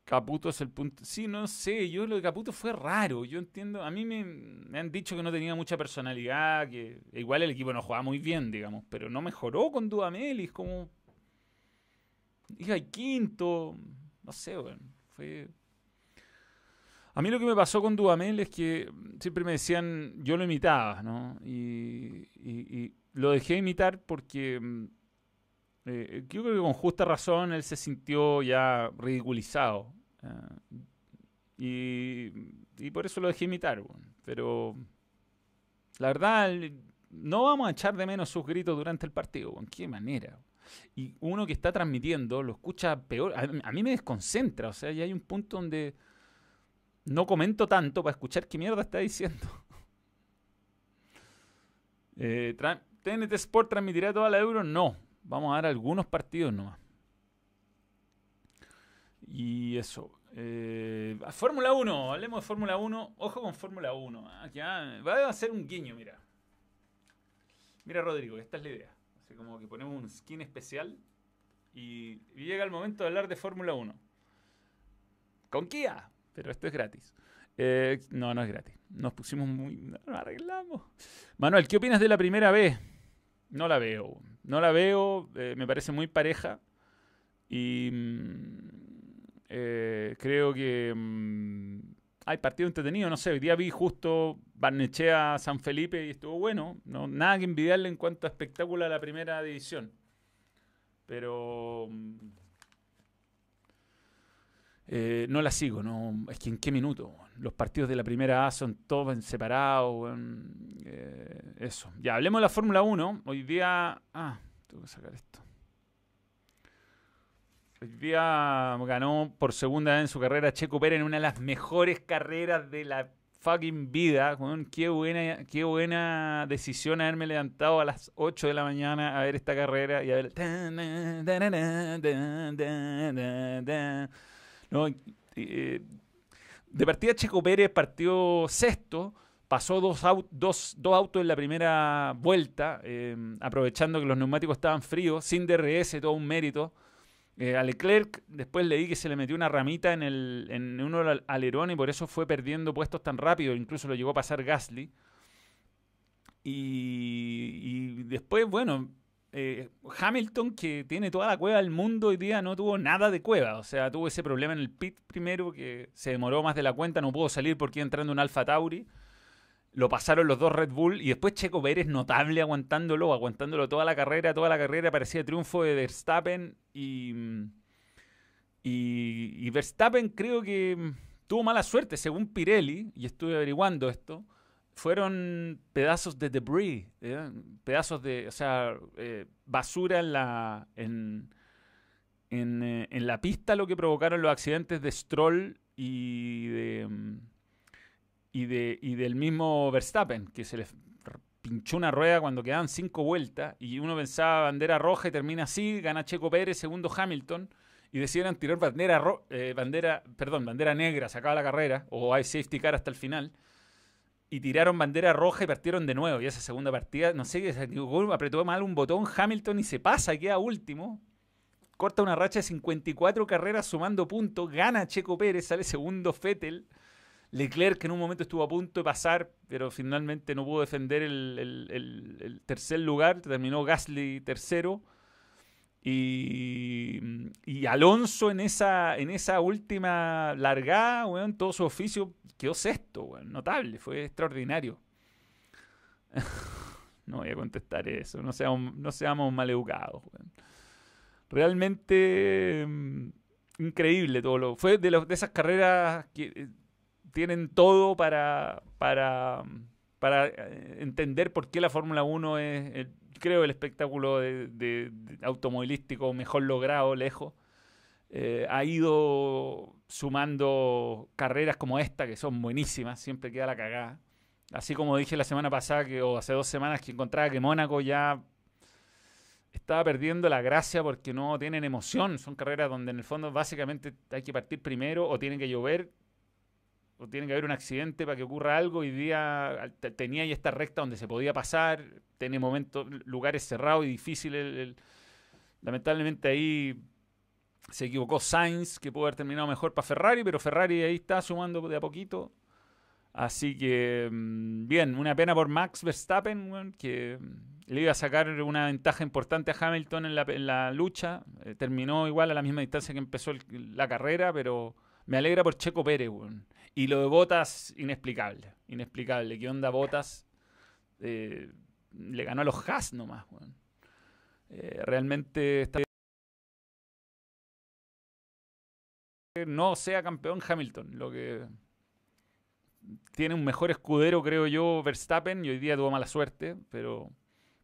Caputo es el punto. Sí, no sé, yo lo de Caputo fue raro. Yo entiendo, a mí me, han dicho que no tenía mucha personalidad, que igual el equipo no jugaba muy bien, digamos, pero no mejoró con Dudamelis, como. Hija, y quinto. No sé, bueno, fue. A mí lo que me pasó con Dudamel es que siempre me decían, yo lo imitaba, ¿no? y lo dejé imitar porque mm, eh, yo creo que con justa razón él se sintió ya ridiculizado. Eh, y, por eso lo dejé imitar. pero la verdad, no vamos a echar de menos sus gritos durante el partido. ¿En qué manera? Y uno que está transmitiendo lo escucha peor. A, mí me desconcentra. O sea, ya hay un punto donde no comento tanto para escuchar qué mierda está diciendo. Eh, ¿TNT Sport transmitirá toda la Euro? No. Vamos a dar algunos partidos nomás. Y eso. Eh, Fórmula 1, hablemos de Fórmula 1. Ojo con Fórmula 1. Ah, va a ser un guiño, mira. Mira, Rodrigo, esta es la idea. Así como que ponemos un skin especial y, llega el momento de hablar de Fórmula 1. Con Kia, pero esto es gratis. Eh, no, no es gratis. Nos pusimos muy. Nos arreglamos. Manuel, ¿qué opinas de la primera vez? No la veo. No la veo. Eh, me parece muy pareja. Y mm, eh, creo que mm, hay partido entretenido. No sé, hoy día vi justo Barnechea San Felipe y estuvo bueno. No, nada que envidiarle en cuanto a espectáculo a la primera división. Pero. Mm, no la sigo, no, es que en qué minuto. Los partidos de la primera A son todos separados. Eh, eso. Ya, hablemos de la Fórmula 1. Hoy día. Ah, tengo que sacar esto. Hoy día ganó por segunda vez en su carrera Checo Pérez en una de las mejores carreras de la fucking vida. Qué buena, qué buena decisión haberme levantado a las 8 de la mañana a ver esta carrera y a ver. ¿no? Eh, de partida Checo Pérez partió sexto, pasó dos, autos en la primera vuelta, em, aprovechando que los neumáticos estaban fríos, sin DRS, todo un mérito. Eh, a Leclerc después leí que se le metió una ramita en, el, en uno alerón y por eso fue perdiendo puestos tan rápido. Incluso lo llegó a pasar Gasly. Y, después, bueno, eh, Hamilton, que tiene toda la cueva del mundo hoy día, no tuvo nada de cueva. O sea, tuvo ese problema en el pit primero, que se demoró más de la cuenta, no pudo salir porque iba entrando un Alfa Tauri. Lo pasaron los dos Red Bull y después Checo Pérez notable aguantándolo, aguantándolo toda la carrera, toda la carrera parecía triunfo de Verstappen y, y, y Verstappen creo que tuvo mala suerte, según Pirelli, y estuve averiguando esto, fueron pedazos de debris, ¿eh? pedazos de, o sea, eh, basura en la, en, eh, en, la pista lo que provocaron los accidentes de Stroll y de, y, de, y del mismo Verstappen, que se le pinchó una rueda cuando quedaban cinco vueltas y uno pensaba bandera roja y termina así, gana Checo Pérez, segundo Hamilton y decidieron tirar bandera, bandera, perdón, bandera negra, sacaba la carrera o hay safety car hasta el final y tiraron bandera roja y partieron de nuevo. Y esa segunda partida, no sé, apretó mal un botón Hamilton y se pasa, queda último. Corta una racha de 54 carreras sumando puntos, gana Checo Pérez, sale segundo Fettel. Leclerc que en un momento estuvo a punto de pasar, pero finalmente no pudo defender el tercer lugar, terminó Gasly tercero. Y, Alonso en esa, en esa última largada, weón, todo su oficio quedó sexto, weón, notable, fue extraordinario. no voy a contestar eso, no seamos, no seamos maleducados. Weón. Realmente mm, increíble todo lo. Fue de, de esas carreras que eh, tienen todo para, para, para eh, entender por qué la Fórmula 1 es el creo, el espectáculo de, automovilístico mejor logrado, lejos. Eh, ha ido sumando carreras como esta, que son buenísimas, siempre queda la cagada. Así como dije la semana pasada, o hace dos semanas, que encontraba que Mónaco ya estaba perdiendo la gracia porque no tienen emoción. Son carreras donde en el fondo básicamente hay que partir primero o tiene que llover o tiene que haber un accidente para que ocurra algo. Hoy día tenía ahí esta recta donde se podía pasar, tenía momentos, lugares cerrados y difíciles. lamentablemente ahí se equivocó Sainz, que pudo haber terminado mejor para Ferrari, pero Ferrari ahí está sumando de a poquito. Así que, mm, bien, una pena por Max Verstappen, que mm, le iba a sacar una ventaja importante a Hamilton en la, lucha. Eh, terminó igual a la misma distancia que empezó la carrera, pero me alegra por Checo Pérez, Y lo de Botas, inexplicable. Inexplicable. ¿Qué onda Botas? Eh, le ganó a los Haas nomás, eh, realmente está no sea campeón Hamilton, lo que tiene un mejor escudero, creo yo, Verstappen, y hoy día tuvo mala suerte, pero,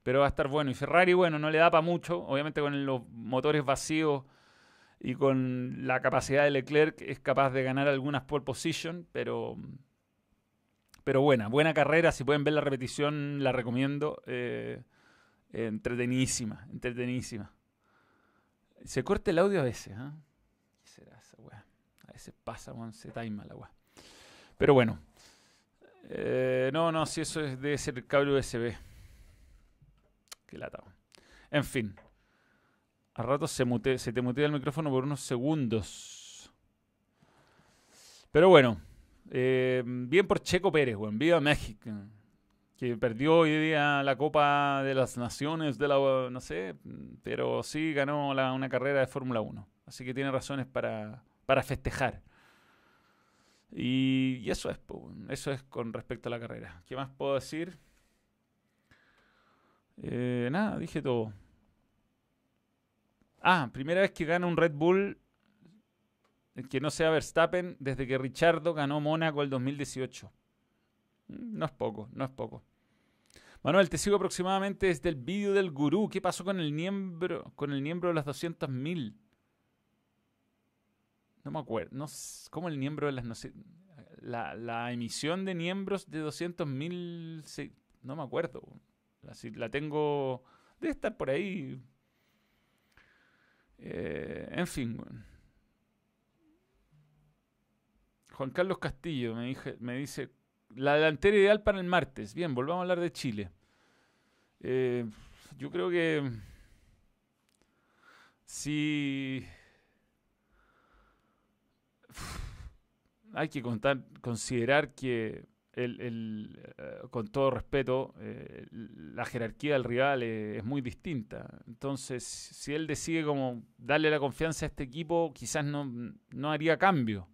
pero va a estar bueno. Y Ferrari, bueno, no le da para mucho, obviamente con los motores vacíos y con la capacidad de Leclerc es capaz de ganar algunas pole position, pero, pero buena, buena carrera. Si pueden ver la repetición, la recomiendo. Eh, entretenidísima, entretenidísima. Se corta el audio a veces, ¿ah? ¿Qué será esa weá? A veces pasa, se taima la weá. Pero bueno. Eh, no, no, si eso es, debe ser el cable USB. Qué lata. En fin. A ratos se, te mutea el micrófono por unos segundos. Pero bueno, eh, bien por Checo Pérez, buen viva México. Que perdió hoy día la Copa de las Naciones de la. No sé, pero sí ganó una carrera de Fórmula 1. Así que tiene razones para, para festejar. Y, eso es, eso es con respecto a la carrera. ¿Qué más puedo decir? Eh, nada, dije todo. Ah, primera vez que gana un Red Bull que no sea Verstappen desde que Richardo ganó Mónaco el 2018. Mm, no es poco, no es poco. Manuel, te sigo aproximadamente desde el vídeo del gurú. ¿Qué pasó con el miembro, con el miembro de las 200.000? No me acuerdo. No, ¿Cómo el miembro de las... la, la emisión de miembros de 200.000... No me acuerdo. la tengo... Debe estar por ahí eh, en fin. Juan Carlos Castillo me, dice, la delantera ideal para el martes. Bien, volvamos a hablar de Chile. Eh, yo creo que si hay que considerar que eh, con todo respeto, eh, la jerarquía del rival es, muy distinta. Entonces, si él decide como darle la confianza a este equipo, quizás no, no haría cambio.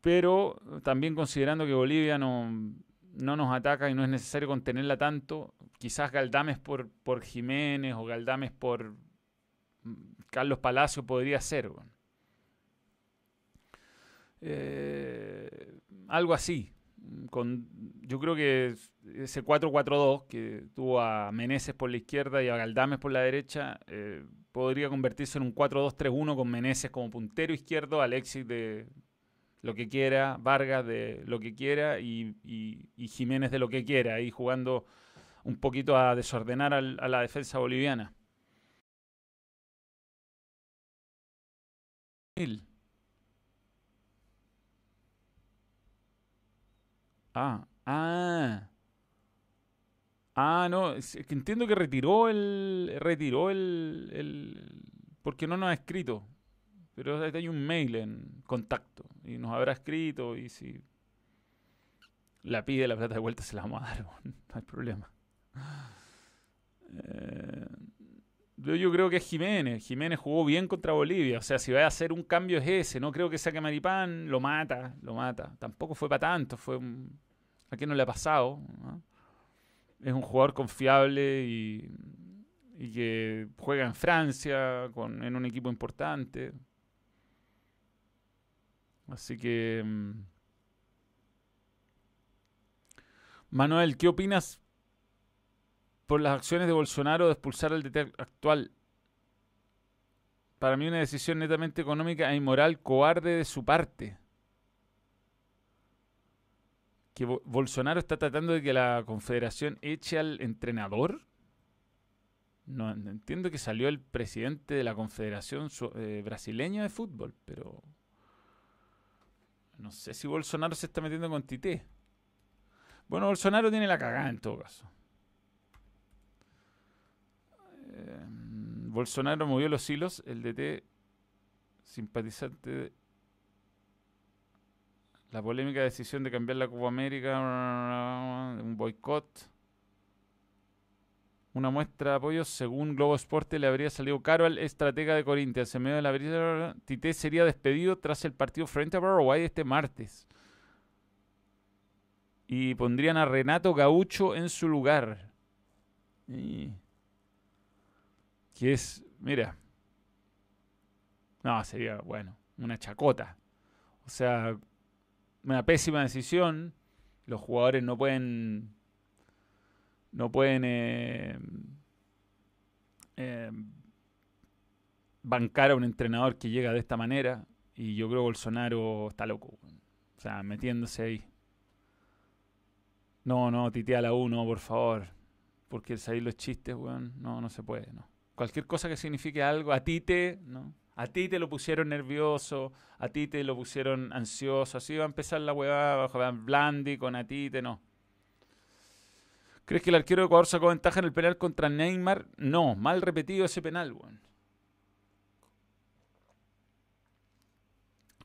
Pero también considerando que Bolivia no, no nos ataca y no es necesario contenerla tanto, quizás Galdames por, por Jiménez o Galdames por Carlos Palacio podría ser. Eh, algo así. Con, yo creo que ese 4-4-2 que tuvo a Meneses por la izquierda y a Galdames por la derecha eh, podría convertirse en un 4-2-3-1 con Meneses como puntero izquierdo, Alexis de lo que quiera, Vargas de lo que quiera y, Jiménez de lo que quiera, ahí jugando un poquito a desordenar a la defensa boliviana. Ah, ah. Ah, no, entiendo que retiró el. Retiró el, el. Porque no nos ha escrito. Pero hay un mail en contacto. Y nos habrá escrito. Y si la pide la plata de vuelta, se la vamos a dar. No hay problema. Eh, yo, creo que es Jiménez. Jiménez jugó bien contra Bolivia. O sea, si va a hacer un cambio es ese. No creo que saque Maripán. Lo mata, lo mata. Tampoco fue para tanto. Fue ¿A quién no le ha pasado? Es un jugador confiable y, que juega en Francia con, en un equipo importante. Así que... Mm, Manuel, ¿qué opinas por las acciones de Bolsonaro de expulsar al DT actual. Para mí una decisión netamente económica e inmoral, cobarde de su parte. Que Bolsonaro está tratando de que la confederación eche al entrenador. No, entiendo que salió el presidente de la confederación eh, brasileña de fútbol, pero no sé si Bolsonaro se está metiendo con Tite. Bueno, Bolsonaro tiene la cagada en todo caso. Bolsonaro movió los hilos, el DT simpatizante la polémica decisión de cambiar la Copa América, un boicot. Una muestra de apoyo, según Globo Esporte, le habría salido caro al estratega de Corinthians. En medio de la brisa, Tite sería despedido tras el partido frente a Paraguay este martes. Y pondrían a Renato Gaucho en su lugar. Y que es, mira, no, sería, bueno, una chacota. O sea, una pésima decisión. Los jugadores no pueden, no pueden eh, eh, bancar a un entrenador que llega de esta manera. Y yo creo que Bolsonaro está loco. O sea, metiéndose ahí. No, no, titea la uno, por favor. Porque ahí los chistes, weón, no, no se puede, no cualquier cosa que signifique algo, a ti te, ¿no? A ti te lo pusieron nervioso, a ti te lo pusieron ansioso, así va a empezar la huevada bajo Blandi con a ti te no. ¿Crees que el arquero de Ecuador sacó ventaja en el penal contra Neymar? No, mal repetido ese penal, weón.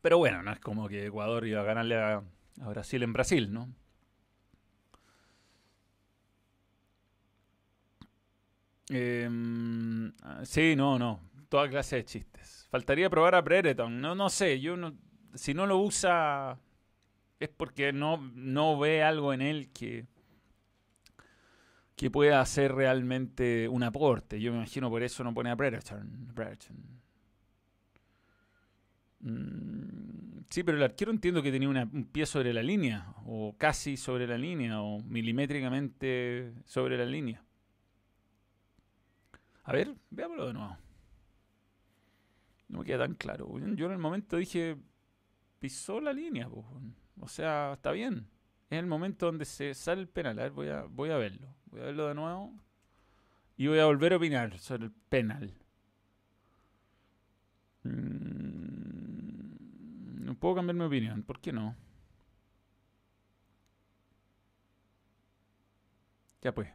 Pero bueno, no es como que Ecuador iba a ganarle a Brasil en Brasil, ¿no? Ah, sí, no, no. Toda clase de chistes. Faltaría probar a Brereton. No, no sé. Yo no, si no lo usa es porque no, no ve algo en él que, que pueda hacer realmente un aporte. Yo me imagino por eso no pone a Brereton. Mm, sí, pero el arquero entiendo que tenía un pie sobre la línea, o casi sobre la línea, o milimétricamente sobre la línea. A ver, veámoslo de nuevo. No me queda tan claro. Yo en el momento dije, pisó la línea. O sea, está bien. Es el momento donde se sale el penal. A ver, voy a, voy a verlo. Voy a verlo de nuevo. Y voy a volver a opinar sobre el penal. Mm, no puedo cambiar mi opinión. ¿Por qué no? Ya pues.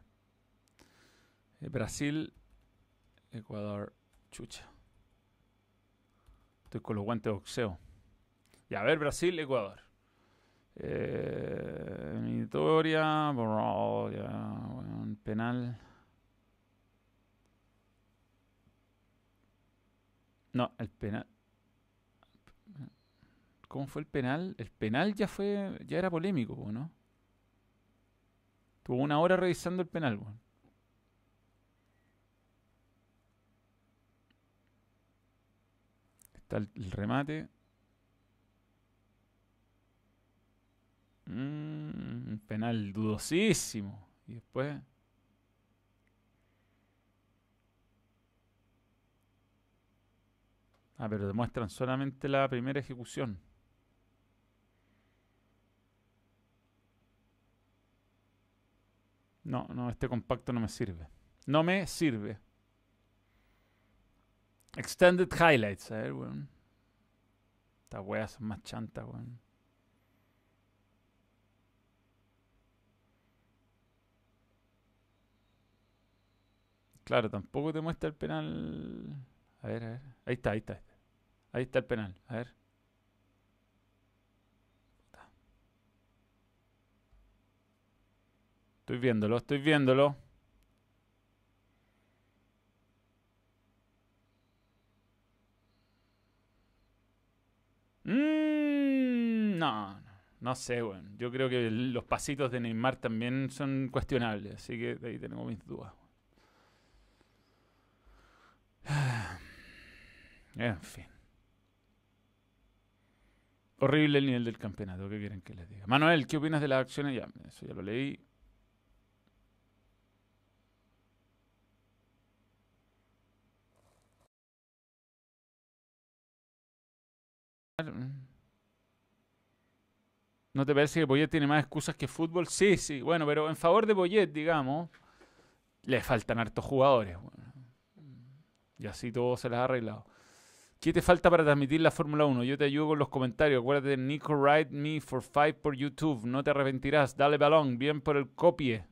Eh, Brasil Ecuador, chucha. Estoy con los guantes de boxeo. Ya, a ver, Brasil, Ecuador. Eh, Victoria, bueno, penal. No, el penal. ¿Cómo fue el penal? El penal ya fue, ya era polémico, ¿no? Tuvo una hora revisando el penal, bueno. El, remate. un mm, penal dudosísimo. Y después... Ah, pero demuestran solamente la primera ejecución. No, no, este compacto no me sirve. No me sirve. Extended highlights, a ver, weón. Estas weas son más chantas, weón. Claro, tampoco te muestra el penal. A ver, a ver. Ahí está, ahí está. Ahí está el penal. A ver. Estoy viéndolo, estoy viéndolo. Mm, no, no sé, bueno. Yo creo que los pasitos de Neymar también son cuestionables, así que ahí tenemos mis dudas. En fin. Horrible el nivel del campeonato, ¿qué quieren que les diga? Manuel, ¿qué opinas de las acciones? Ya, eso ya lo leí. ¿No te parece que Poyet tiene más excusas que fútbol? Sí, sí. Bueno, pero en favor de Poyet, digamos, le faltan hartos jugadores. Y así todo se les ha arreglado. ¿Qué te falta para transmitir la Fórmula 1? Yo te ayudo con los comentarios. Acuérdate, Nico Ride Me for Five por YouTube. No te arrepentirás. Dale balón. Bien por el copie.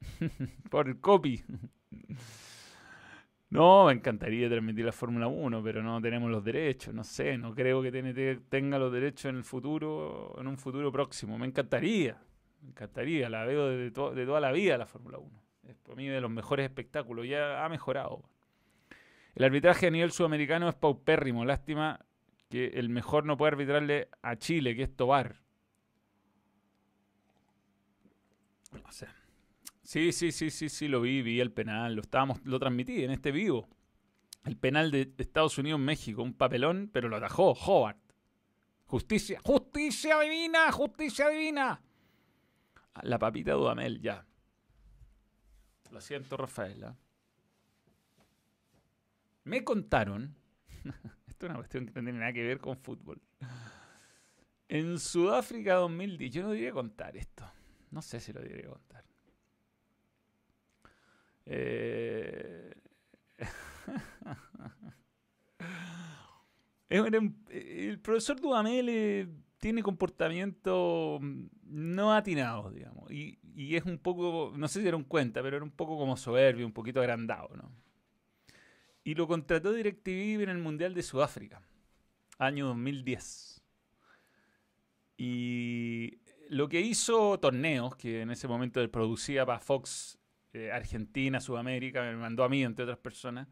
por el copy. no, me encantaría transmitir la Fórmula 1, pero no tenemos los derechos. No sé, no creo que tenga los derechos en el futuro, en un futuro próximo. Me encantaría. Me encantaría. La veo de, de toda la vida la Fórmula 1. Es para mí de los mejores espectáculos. Ya ha mejorado. El arbitraje a nivel sudamericano es paupérrimo. Lástima que el mejor no puede arbitrarle a Chile, que es Tobar. No sé. Sí, sí, sí, sí, sí, lo vi, vi el penal, lo estábamos, lo transmití en este vivo. El penal de Estados Unidos-México, un papelón, pero lo atajó Howard. Justicia, justicia divina, justicia divina. La papita Dudamel, ya. Lo siento, Rafaela. Me contaron, esto es una cuestión que no tiene nada que ver con fútbol. En Sudáfrica 2010, yo no debería contar esto. No sé si lo debería contar. Eh... el profesor Dudamel tiene comportamiento no atinado, digamos. Y, y, es un poco, no sé si dieron cuenta, pero era un poco como soberbio, un poquito agrandado, ¿no? Y lo contrató DirecTV en el Mundial de Sudáfrica, año 2010. Y lo que hizo Torneos, que en ese momento él producía para Fox eh, Argentina, Sudamérica, me mandó a mí, entre otras personas.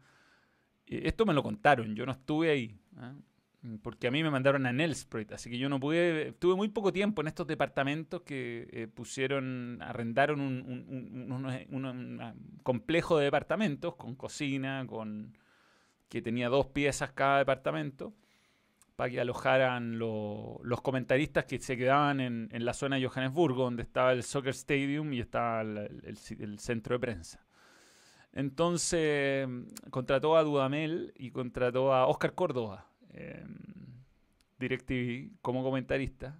Eh, esto me lo contaron, yo no estuve ahí. ¿ah? Porque a mí me mandaron a Nelsproit, así que yo no pude. Tuve muy poco tiempo en estos departamentos que eh, pusieron, arrendaron un, un, complejo de departamentos con cocina, con que tenía dos piezas cada departamento, para que alojaran los comentaristas que se quedaban en, la zona de Johannesburgo, donde estaba el Soccer Stadium y estaba el, centro de prensa. Entonces contrató a Dudamel y contrató a Oscar Córdoba, eh, DirecTV, como comentarista.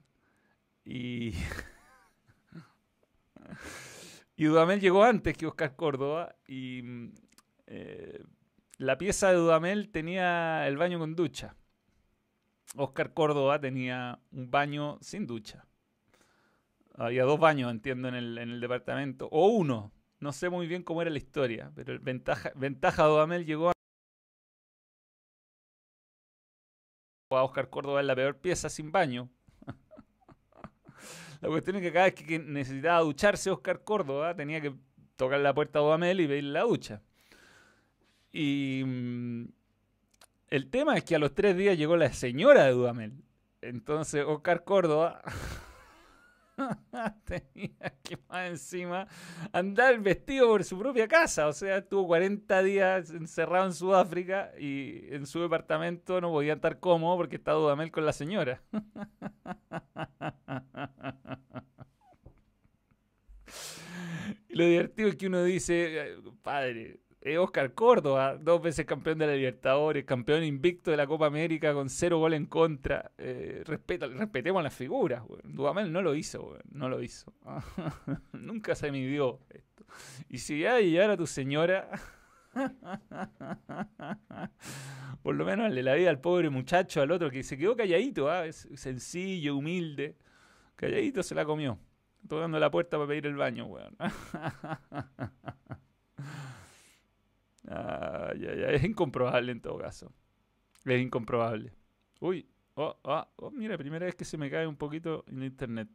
Y, y Dudamel llegó antes que Oscar Córdoba y eh, la pieza de Dudamel tenía el baño con ducha. Oscar Córdoba tenía un baño sin ducha. Había dos baños, entiendo, en el, en el departamento. O uno. No sé muy bien cómo era la historia. Pero ventaja, ventaja Dudamel llegó dejó a Oscar Córdoba en la peor pieza sin baño. la cuestión es que cada vez que necesitaba ducharse Oscar Córdoba tenía que tocar la puerta a Dudamel y pedirle la ducha. Y mm, el tema es que a los tres días llegó la señora de Dudamel. Entonces Oscar Córdoba tenía que más encima andar vestido por su propia casa. O sea, estuvo 40 días encerrado en Sudáfrica y en su departamento no podía estar cómodo porque estaba Dudamel con la señora. lo divertido es que uno dice, padre, es Oscar Córdoba, dos veces campeón de la Libertadores, campeón invicto de la Copa América con cero gol en contra. Eh, respetemos las figuras. Dudamel no lo hizo, no lo hizo. Nunca se midió esto. Y si ya llegara tu señora, por lo menos le la vida al pobre muchacho, al otro que se quedó calladito, es sencillo, humilde. Calladito se la comió, tocando la puerta para pedir el baño, weón. es incomprobable en todo caso. Es incomprobable. Uy, oh, oh, oh, mira, primera vez que se me cae un poquito en internet.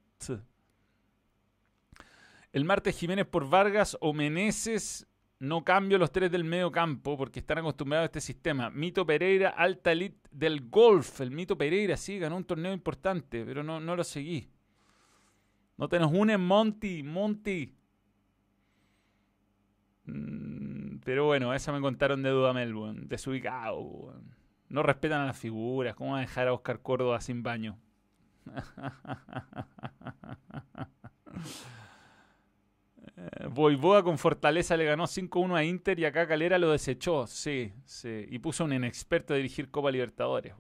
El martes Jiménez por Vargas o Meneses. No cambio los tres del medio campo porque están acostumbrados a este sistema. Mito Pereira, alta elite del golf. El Mito Pereira sí ganó un torneo importante, pero no, no lo seguí. No te nos une Monty, Monty. Mm, pero bueno, esa me contaron de Dudamel, weón. Desubicado, No respetan a las figuras. ¿Cómo va a dejar a Oscar Córdoba sin baño? Boivoa con Fortaleza le ganó 5-1 a Inter y acá Calera lo desechó. Sí, sí. Y puso un inexperto a dirigir Copa Libertadores.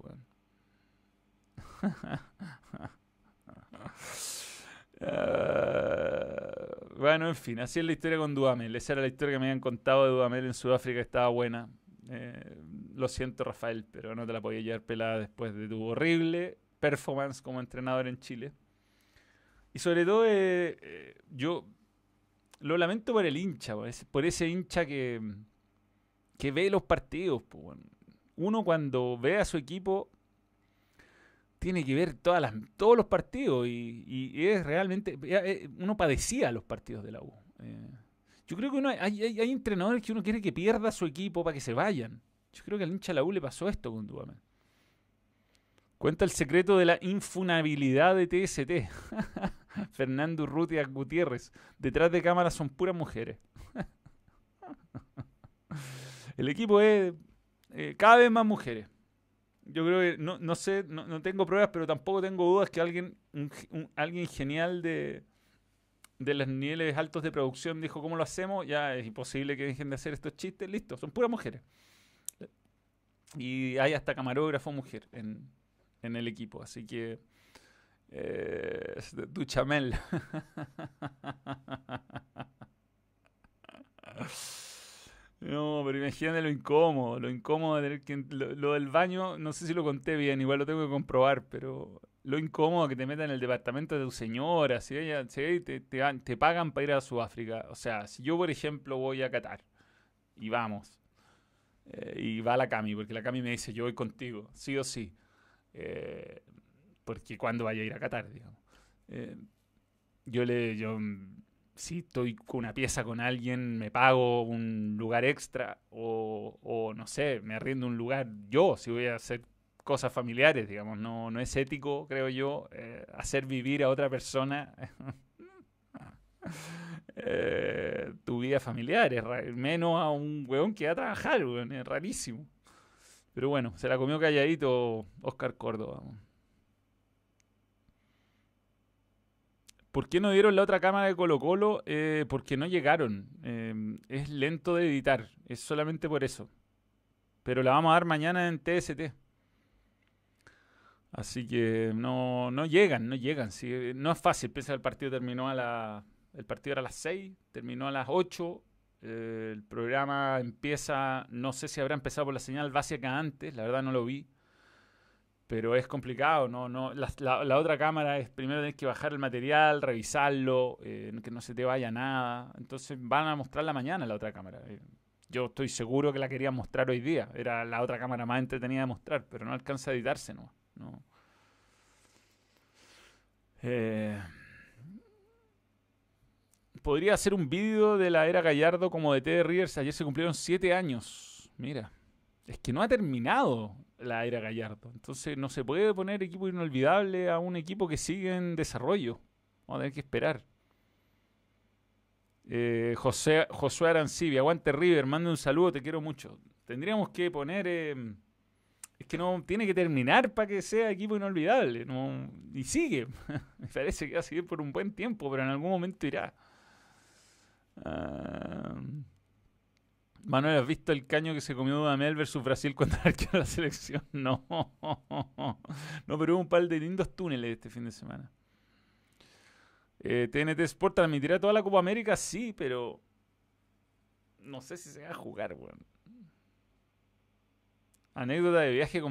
Uh, bueno, en fin, así es la historia con Dudamel. Esa era la historia que me habían contado de Dudamel en Sudáfrica, estaba buena. Eh, lo siento, Rafael, pero no te la podía llevar pelada después de tu horrible performance como entrenador en Chile. Y sobre todo, eh, eh, yo lo lamento por el hincha, por ese hincha que, que ve los partidos. Uno cuando ve a su equipo tiene que ver todas las, todos los partidos y, es realmente, eh, uno padecía los partidos de la U. Eh, yo creo que uno, hay, entrenadores que uno quiere que pierda su equipo para que se vayan. Yo creo que al hincha de la U le pasó esto con Duamel. Cuenta el secreto de la infunabilidad de TST. Fernando Urrutia Gutiérrez. Detrás de cámara son puras mujeres. el equipo es eh, cada vez más mujeres yo creo que, no, no sé, no, no, tengo pruebas, pero tampoco tengo dudas que alguien, alguien genial de, de los niveles altos de producción dijo, ¿cómo lo hacemos? Ya es imposible que dejen de hacer estos chistes, listo, son puras mujeres. Y hay hasta camarógrafo mujer en, en el equipo, así que... Eh, Duchamel. Lo incómodo, lo incómodo de tener que... Lo, del baño, no sé si lo conté bien, igual lo tengo que comprobar, pero lo incómodo que te metan en el departamento de tu señora, si, ella, si te, te, pagan para ir a Sudáfrica. O sea, si yo, por ejemplo, voy a Qatar y vamos, eh, y va la Cami, porque la Cami me dice, yo voy contigo, sí o sí, eh, porque cuando vaya a ir a Qatar, digamos. Eh, yo le... Yo, si estoy con una pieza con alguien, me pago un lugar extra o, no sé, me arriendo un lugar yo, si voy a hacer cosas familiares, digamos, no, no es ético, creo yo, eh, hacer vivir a otra persona eh, tu vida familiar, es menos a un weón que va a trabajar, es rarísimo. Pero bueno, se la comió calladito Oscar Córdoba. ¿Por qué no dieron la otra cámara de Colo Colo? Eh, porque no llegaron. Eh, es lento de editar. Es solamente por eso. Pero la vamos a dar mañana en TST. Así que no, no llegan, no llegan. no es fácil. Pese el partido terminó a la. El partido era a las 6, terminó a las 8. Eh, el programa empieza. No sé si habrá empezado por la señal básica antes, la verdad no lo vi pero es complicado, ¿no? no la, la, otra cámara es primero tienes que bajar el material, revisarlo, eh, que no se te vaya nada. Entonces van a mostrar la mañana la otra cámara. Eh, yo estoy seguro que la querían mostrar hoy día. Era la otra cámara más entretenida de mostrar, pero no alcanza a editarse, ¿no? ¿no? Eh, podría hacer un vídeo de la era Gallardo como de T Rivers. Ayer se cumplieron siete años. Mira, es que no ha terminado la era Gallardo. Entonces no se puede poner equipo inolvidable a un equipo que sigue en desarrollo. Vamos a tener que esperar. Eh, José, Josué Arancibia, aguante River, manda un saludo, te quiero mucho. Tendríamos que poner... Eh, es que no tiene que terminar para que sea equipo inolvidable. No, y sigue. Me parece que va a seguir por un buen tiempo, pero en algún momento irá. Ah, Manuel, ¿has visto el caño que se comió Dudamel versus Brasil cuando arqueó la selección? No. No, pero hubo un par de lindos túneles este fin de semana. Eh, TNT Sport transmitirá toda la Copa América, sí, pero no sé si se va a jugar, weón. Anécdota de viaje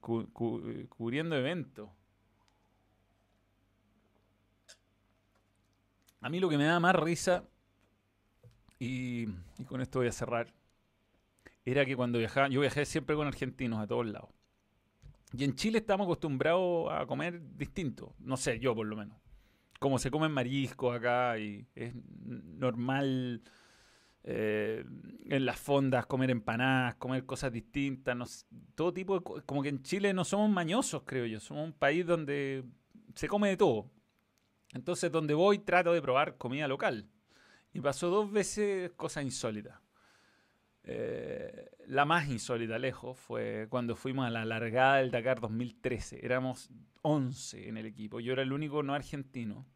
cubriendo eventos. A mí lo que me da más risa, y, con esto voy a cerrar, era que cuando viajaba, yo viajé siempre con argentinos a todos lados. Y en Chile estamos acostumbrados a comer distinto. No sé, yo por lo menos. Como se come marisco acá y es normal eh, en las fondas, comer empanadas, comer cosas distintas, todo tipo de como que en Chile no somos mañosos, creo yo, somos un país donde se come de todo. Entonces, donde voy trato de probar comida local. Y pasó dos veces cosas insólitas. Eh, la más insólita lejos fue cuando fuimos a la largada del Dakar 2013. Éramos 11 en el equipo. Yo era el único no argentino.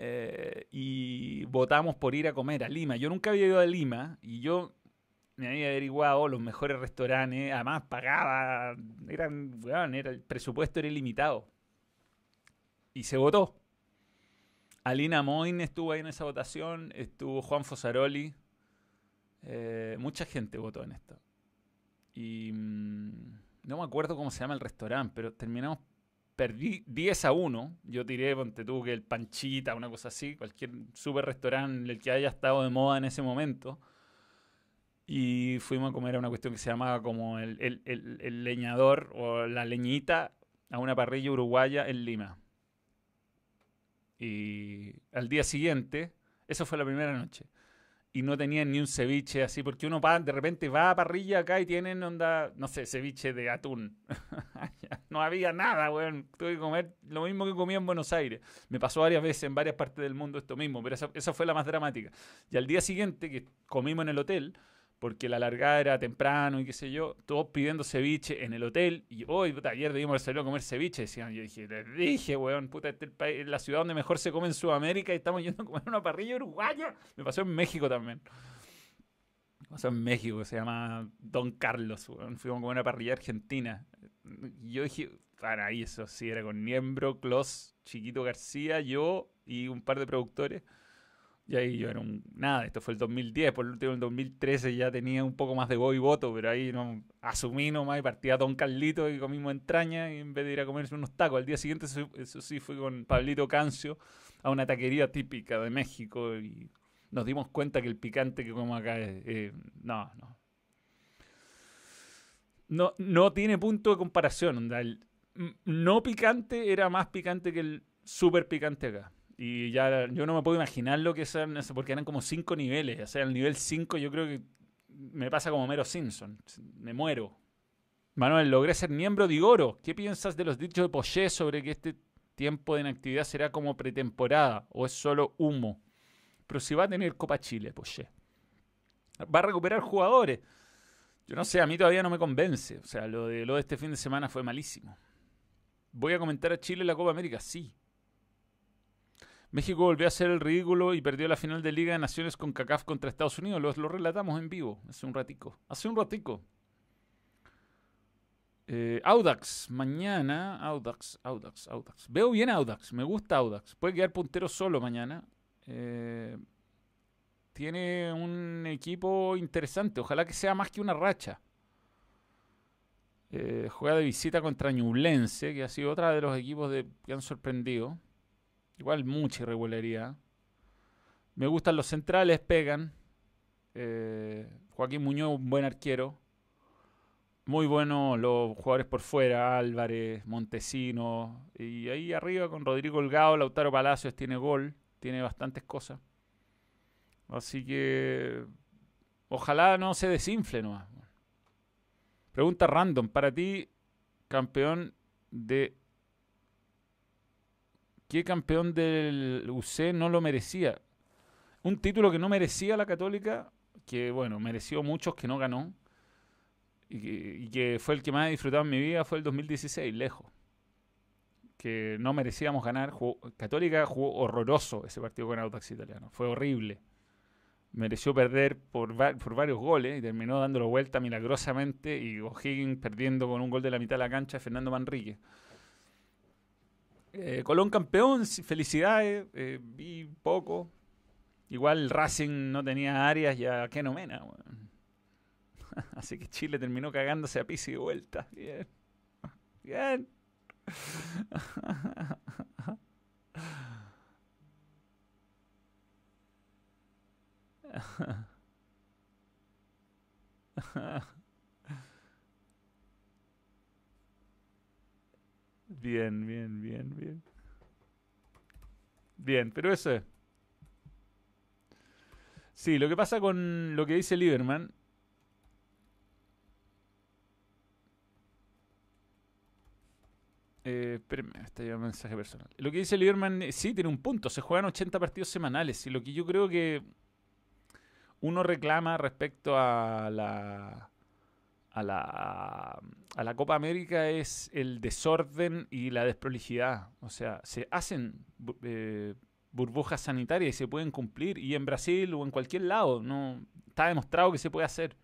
Eh, y votamos por ir a comer a Lima. Yo nunca había ido a Lima y yo me había averiguado los mejores restaurantes, además pagaba, eran, era, el presupuesto era ilimitado. Y se votó. Alina Moin estuvo ahí en esa votación, estuvo Juan Fosaroli, eh, mucha gente votó en esto. Y mm, no me acuerdo cómo se llama el restaurante, pero terminamos perdí 10 a 1. Yo tiré, ponte tú, que el Panchita, una cosa así, cualquier super restaurante, el que haya estado de moda en ese momento. Y fuimos a comer a una cuestión que se llamaba como el, el leñador o la leñita a una parrilla uruguaya en Lima. Y al día siguiente, eso fue la primera noche y no tenían ni un ceviche así, porque uno va, de repente va a parrilla acá y tienen onda, no sé, ceviche de atún. no había nada, weón. Tuve que comer lo mismo que comía en Buenos Aires. Me pasó varias veces en varias partes del mundo esto mismo, pero esa, esa fue la más dramática. Y al día siguiente, que comimos en el hotel, porque la largada era temprano y qué sé yo, todos pidiendo ceviche en el hotel. Y hoy, puta, ayer debimos salir a comer ceviche. Decían, yo dije, les dije, weón, puta, este es la ciudad donde mejor se come en Sudamérica y estamos yendo a comer una parrilla uruguaya. Me pasó en México también. Me pasó en México, se llama Don Carlos, weón. Fuimos a comer una parrilla argentina. Y yo dije, para eso sí, era con Niembro, Clos, Chiquito García, yo y un par de productores. Y ahí yo era un. Nada, esto fue el 2010, por último, el 2013 ya tenía un poco más de voz y voto, pero ahí no asumí nomás y partía Don Carlito y comimos entraña y en vez de ir a comerse unos tacos. Al día siguiente, eso, sí, fui con Pablito Cancio a una taquería típica de México y nos dimos cuenta que el picante que comemos acá es. No, no. No, no tiene punto de comparación. El no picante era más picante que el super picante acá. Y ya yo no me puedo imaginar lo que son, porque eran como cinco niveles. O sea, el nivel 5 yo creo que me pasa como Mero Simpson. Me muero. Manuel, logré ser miembro de Igoro. ¿Qué piensas de los dichos de Poché sobre que este tiempo de inactividad será como pretemporada o es solo humo? Pero si va a tener Copa Chile, Poché. Va a recuperar jugadores. Yo no sé, a mí todavía no me convence. O sea, lo de, lo de este fin de semana fue malísimo. ¿Voy a comentar a Chile en la Copa América? Sí. México volvió a hacer el ridículo y perdió la final de Liga de Naciones con CACAF contra Estados Unidos. Lo, lo relatamos en vivo hace un ratico. Hace un ratico. Eh, Audax, mañana. Audax, Audax, Audax. Veo bien Audax, me gusta Audax. Puede quedar puntero solo mañana. Eh, tiene un equipo interesante. Ojalá que sea más que una racha. Eh, juega de visita contra Ñublense, que ha sido otra de los equipos de, que han sorprendido. Igual mucha irregularidad. Me gustan los centrales, pegan. Eh, Joaquín Muñoz, un buen arquero. muy buenos los jugadores por fuera, Álvarez, Montesino, y ahí arriba con Rodrigo Holgado, Lautaro Palacios tiene gol, tiene bastantes cosas. Así que ojalá no se desinfle nomás. Pregunta random, para ti, campeón de... ¿Qué campeón del UC no lo merecía? Un título que no merecía la Católica, que bueno, mereció muchos que no ganó, y que, fue el que más he disfrutado en mi vida, fue el 2016, lejos. Que no merecíamos ganar. Católica jugó horroroso ese partido con Audax Italiano, fue horrible mereció perder por, varios goles y terminó dándolo vuelta milagrosamente y O'Higgins perdiendo con un gol de la mitad de la cancha Fernando Manrique. Eh, Colón campeón, felicidades, eh, vi poco. Igual Racing no tenía áreas ya qué nomena. Así que Chile terminó cagándose a piso y de vuelta. Bien. Bien. Bien, bien, bien, bien. Bien, pero eso es. Sí, lo que pasa con lo que dice Lieberman. Eh, espérenme, está un mensaje personal. Lo que dice Lieberman, eh, sí, tiene un punto. Se juegan 80 partidos semanales. Y lo que yo creo que uno reclama respecto a la, a la, a la Copa América es el desorden y la desprolijidad. O sea, se hacen eh, burbujas sanitarias y se pueden cumplir. Y en Brasil o en cualquier lado, no está demostrado que se puede hacer.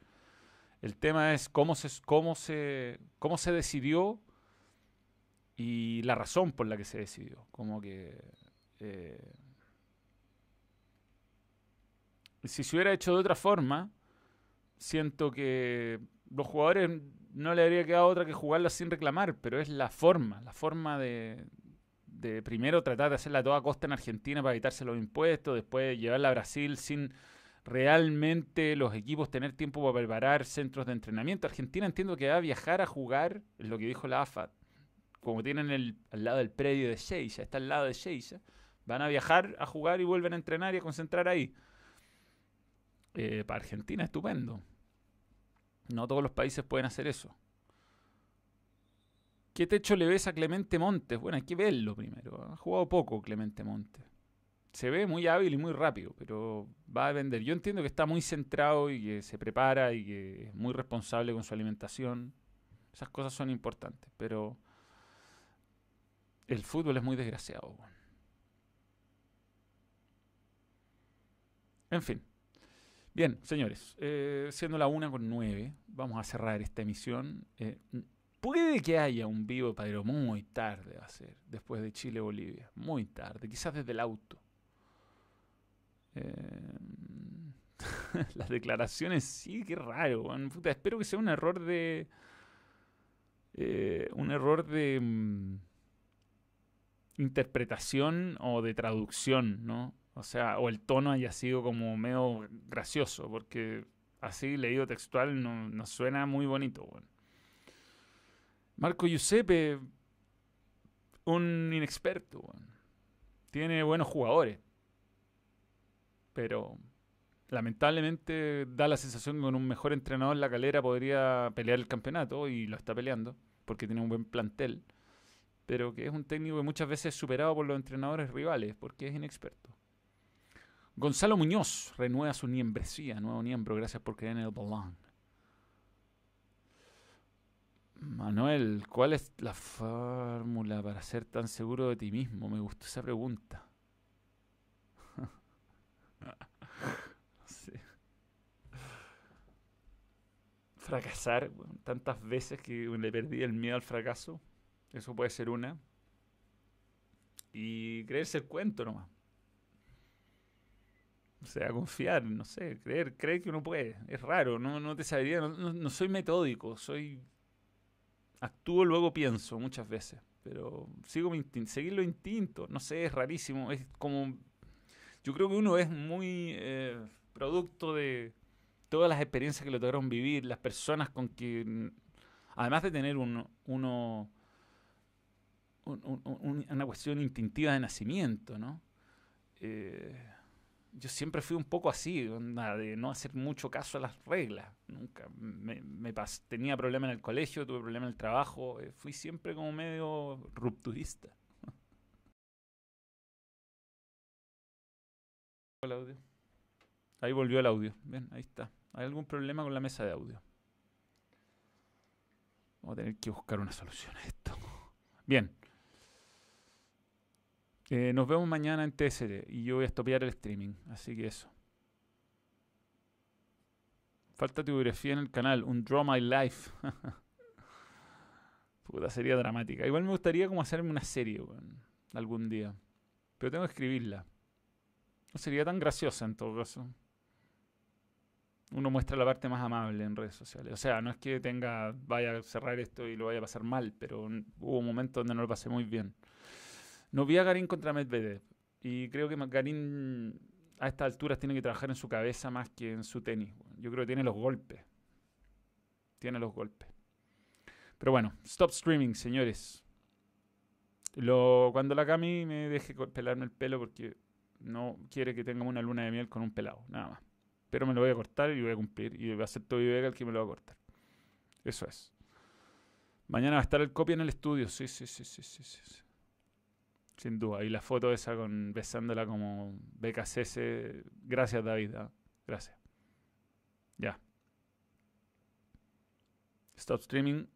El tema es cómo se, cómo se, cómo se decidió y la razón por la que se decidió. Como que eh, si se hubiera hecho de otra forma, siento que los jugadores no le habría quedado otra que jugarla sin reclamar, pero es la forma, la forma de, primero tratar de hacerla a toda costa en Argentina para evitarse los impuestos, después llevarla a Brasil sin realmente los equipos tener tiempo para preparar centros de entrenamiento. Argentina entiendo que va a viajar a jugar, es lo que dijo la AFA, como tienen el, al lado del predio de Seiza, está al lado de Seiza, van a viajar a jugar y vuelven a entrenar y a concentrar ahí. Eh, para Argentina, estupendo. No todos los países pueden hacer eso. ¿Qué techo le ves a Clemente Montes? Bueno, hay que verlo primero. Ha jugado poco Clemente Montes. Se ve muy hábil y muy rápido, pero va a vender. Yo entiendo que está muy centrado y que se prepara y que es muy responsable con su alimentación. Esas cosas son importantes, pero el fútbol es muy desgraciado. En fin. Bien, señores, eh, siendo la una con nueve, vamos a cerrar esta emisión. Eh, puede que haya un vivo pero muy tarde va a ser, después de Chile-Bolivia. Muy tarde, quizás desde el auto. Eh, las declaraciones, sí, qué raro. espero que sea un error de. un error de. Mm, interpretación o de traducción, ¿no? O sea, o el tono haya sido como medio gracioso, porque así leído textual no, suena muy bonito. Marco Giuseppe, un inexperto, tiene buenos jugadores, pero lamentablemente da la sensación que con un mejor entrenador la calera podría pelear el campeonato y lo está peleando porque tiene un buen plantel, pero que es un técnico que muchas veces es superado por los entrenadores rivales porque es inexperto. Gonzalo Muñoz renueva su niembresía, nuevo miembro, gracias por creer en el balón. Manuel, ¿cuál es la fórmula para ser tan seguro de ti mismo? Me gustó esa pregunta. Fracasar tantas veces que le perdí el miedo al fracaso. Eso puede ser una. Y creerse el cuento nomás. O sea, confiar, no sé, creer, creer que uno puede. Es raro, no, no te sabría, no, soy metódico, soy... Actúo, luego pienso muchas veces, pero sigo mi instinto, seguir lo instinto, no sé, es rarísimo, es como... Yo creo que uno es muy eh, producto de todas las experiencias que le tocaron vivir, las personas con quien Además de tener un, uno, una cuestión instintiva de nacimiento, ¿no? Eh, yo siempre fui un poco así, de no hacer mucho caso a las reglas. Nunca me, tenía problemas en el colegio, tuve problemas en el trabajo, eh, fui siempre como medio rupturista. Ahí volvió el audio. Ven, ahí está. ¿Hay algún problema con la mesa de audio? Vamos a tener que buscar una solución a esto. Bien. Eh, nos vemos mañana en TSD y yo voy a estopear el streaming, así que eso. Falta tu biografía en el canal, un Draw My Life. Puta, sería dramática. Igual me gustaría como hacerme una serie, algún día. Pero tengo que escribirla. No sería tan graciosa en todo caso. Uno muestra la parte más amable en redes sociales. O sea, no es que tenga, vaya a cerrar esto y lo vaya a pasar mal, pero hubo momentos donde no lo pasé muy bien. No vi a Garín contra Medvedev. Y creo que Garín a estas alturas tiene que trabajar en su cabeza más que en su tenis. Yo creo que tiene los golpes. Tiene los golpes. Pero bueno, stop streaming, señores. Cuando la Cami me deje pelarme el pelo porque no quiere que tengamos una luna de miel con un pelado, nada más. Pero me lo voy a cortar y voy a cumplir. Y va a ser todo Vega el que me lo va a cortar. Eso es. Mañana va a estar el copia en el estudio. Sí, sí, sí, sí, sí, sí. Sin duda. Y la foto esa con besándola como BKCS. Gracias, David. ¿ah? Gracias. Ya. Stop streaming.